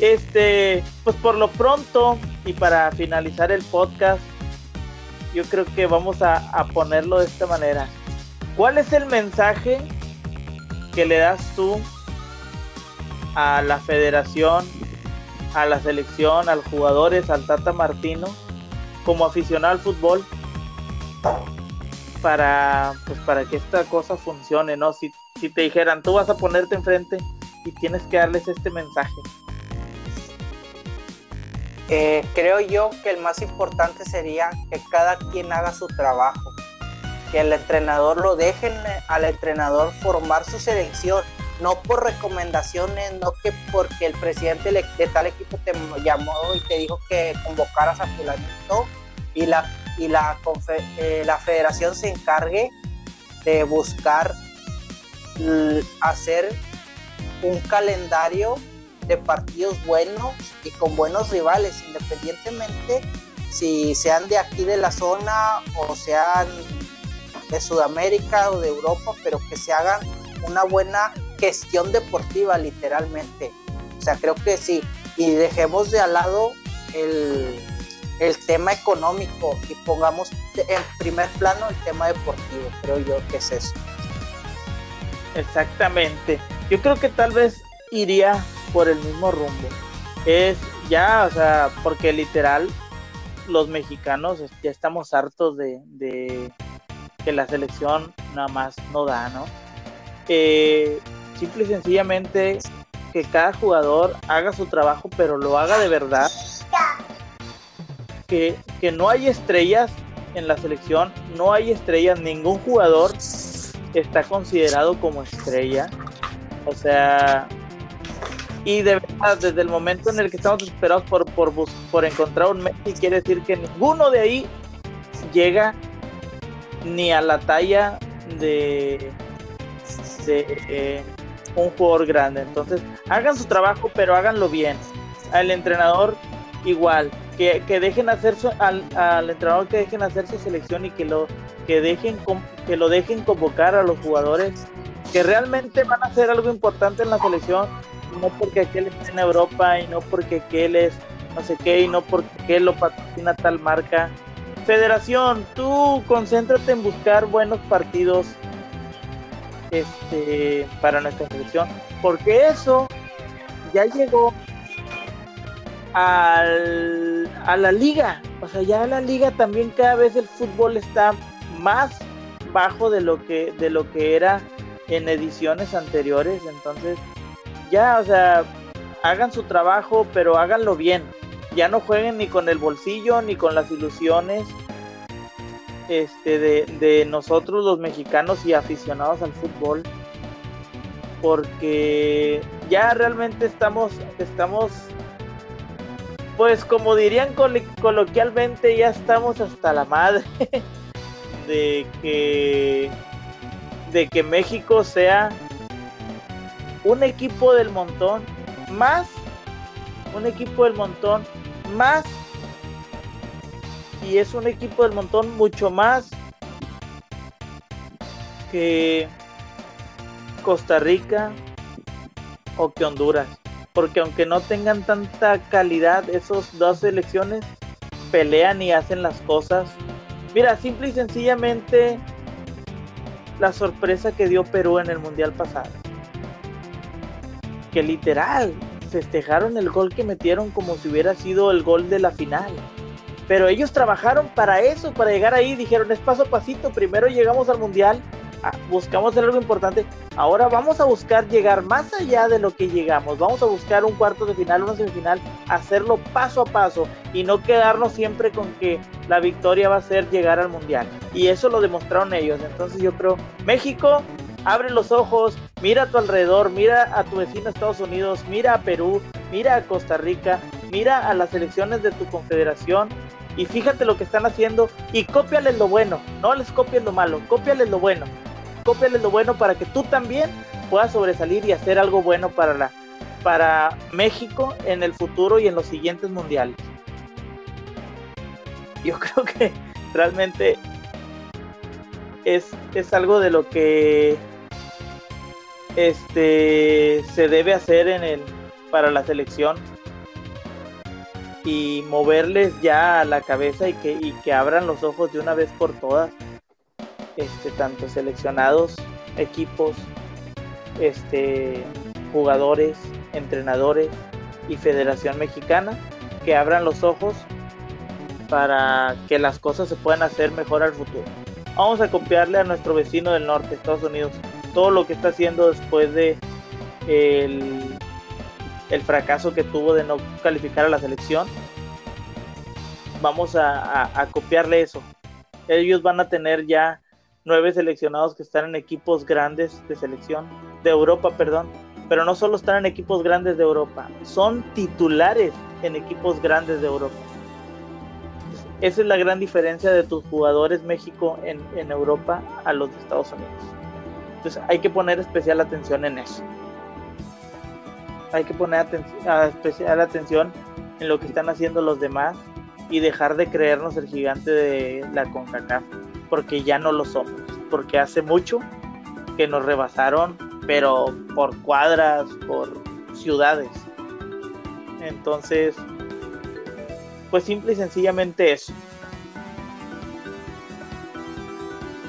A: Este, pues por lo pronto y para finalizar el podcast, yo creo que vamos a, a ponerlo de esta manera. ¿Cuál es el mensaje que le das tú a la federación, a la selección, a los jugadores, al Tata Martino, como aficionado al fútbol, para, pues, para que esta cosa funcione, ¿no? Si, si te dijeran, tú vas a ponerte enfrente y tienes que darles este mensaje.
B: Eh, creo yo que el más importante sería que cada quien haga su trabajo, que el entrenador lo dejen al entrenador formar su selección no por recomendaciones, no que porque el presidente de tal equipo te llamó y te dijo que convocaras a fulanito y la y la, eh, la federación se encargue de buscar hacer un calendario de partidos buenos y con buenos rivales, independientemente si sean de aquí de la zona o sean de Sudamérica o de Europa, pero que se hagan una buena gestión deportiva, literalmente. O sea, creo que sí. Y dejemos de al lado el, el tema económico y pongamos en primer plano el tema deportivo, creo yo que es eso.
A: Exactamente. Yo creo que tal vez iría por el mismo rumbo. Es ya, o sea, porque literal los mexicanos ya estamos hartos de, que la selección nada más no da, ¿no? Eh, simple y sencillamente que cada jugador haga su trabajo, pero lo haga de verdad. Que, no hay estrellas en la selección, no hay estrellas, ningún jugador está considerado como estrella. O sea, y de verdad, desde el momento en el que estamos esperados por, por, por encontrar un Messi, quiere decir que ninguno de ahí llega ni a la talla de, de eh, un jugador grande. Entonces, hagan su trabajo, pero háganlo bien. Al entrenador, igual. Que, dejen hacer al, al, entrenador que dejen hacer su selección y que lo que dejen que lo dejen convocar a los jugadores que realmente van a hacer algo importante en la selección no porque aquel esté en Europa y no porque aquel es no sé qué y no porque aquel lo patrocina tal marca. Federación, tú concéntrate en buscar buenos partidos este, para nuestra selección, porque eso ya llegó al, a la liga. O sea, ya la liga también cada vez el fútbol está más bajo de lo que de lo que era en ediciones anteriores. Entonces, ya, o sea, hagan su trabajo, pero háganlo bien. Ya no jueguen ni con el bolsillo ni con las ilusiones este, de, de nosotros los mexicanos y aficionados al fútbol. Porque ya realmente estamos, estamos, pues como dirían coloquialmente, ya estamos hasta la madre de que, de que México sea un equipo del montón más, un equipo del montón más, y es un equipo del montón mucho más que Costa Rica o que Honduras. Porque aunque no tengan tanta calidad, esos dos selecciones pelean y hacen las cosas. Mira, simple y sencillamente la sorpresa que dio Perú en el Mundial pasado que literal festejaron el gol que metieron como si hubiera sido el gol de la final. Pero ellos trabajaron para eso, para llegar ahí. Dijeron, es paso a pasito. Primero llegamos al mundial, buscamos hacer algo importante. Ahora vamos a buscar llegar más allá de lo que llegamos. Vamos a buscar un cuarto de final, una semifinal, hacerlo paso a paso y no quedarnos siempre con que la victoria va a ser llegar al mundial. Y eso lo demostraron ellos. Entonces yo creo, México, abre los ojos, mira a tu alrededor, mira a tu vecino Estados Unidos, mira a Perú, mira a Costa Rica, mira a las elecciones de tu confederación y fíjate lo que están haciendo y cópiales lo bueno, no les copies lo malo, cópiales lo bueno, cópiales lo bueno para que tú también puedas sobresalir y hacer algo bueno para la para México en el futuro y en los siguientes mundiales. Yo creo que realmente es, es algo de lo que este se debe hacer en el para la selección y moverles ya la cabeza y que, y que abran los ojos de una vez por todas este tanto seleccionados equipos este jugadores entrenadores y federación mexicana que abran los ojos para que las cosas se puedan hacer mejor al futuro vamos a copiarle a nuestro vecino del norte Estados Unidos todo lo que está haciendo después de el, fracaso que tuvo de no calificar a la selección. Vamos a, copiarle eso. Ellos van a tener ya nueve seleccionados que están en equipos grandes de selección, de Europa, perdón. Pero no solo están en equipos grandes de Europa, son titulares en equipos grandes de Europa. Esa es la gran diferencia de tus jugadores México en, en Europa a los de Estados Unidos. Entonces hay que poner especial atención en eso. Hay que poner especial atención en lo que están haciendo los demás y dejar de creernos el gigante de la CONCACAF, porque ya no lo somos, porque hace mucho que nos rebasaron, pero por cuadras, por ciudades. Entonces, pues simple y sencillamente eso.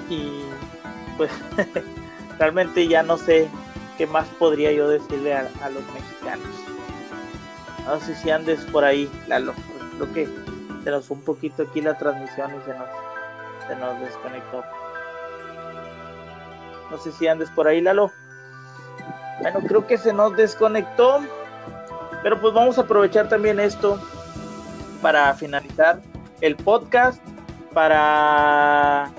A: Y pues realmente ya no sé qué más podría yo decirle a, los mexicanos. No sé si andes por ahí, Lalo. Creo que se nos fue un poquito aquí la transmisión y se nos, se nos desconectó. No sé si andes por ahí, Lalo. Bueno, creo que se nos desconectó. Pero pues vamos a aprovechar también esto para finalizar el podcast, para,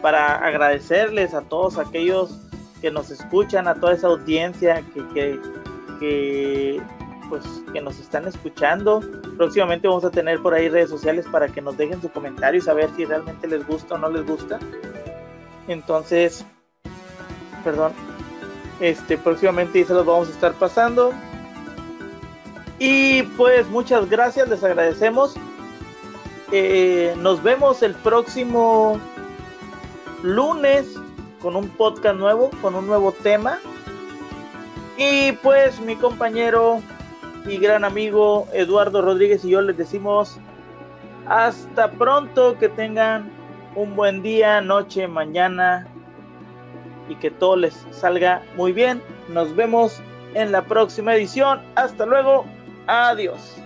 A: para agradecerles a todos aquellos que nos escuchan, a toda esa audiencia que, que, pues, que nos están escuchando. Próximamente vamos a tener por ahí redes sociales para que nos dejen su comentario y saber si realmente les gusta o no les gusta. Entonces, perdón, este próximamente se los vamos a estar pasando. Y pues muchas gracias, les agradecemos. Eh, nos vemos el próximo lunes con un podcast nuevo, con un nuevo tema. Y pues mi compañero y gran amigo Eduardo Rodríguez y yo les decimos hasta pronto, que tengan un buen día, noche, mañana y que todo les salga muy bien. Nos vemos en la próxima edición. Hasta luego. Adiós.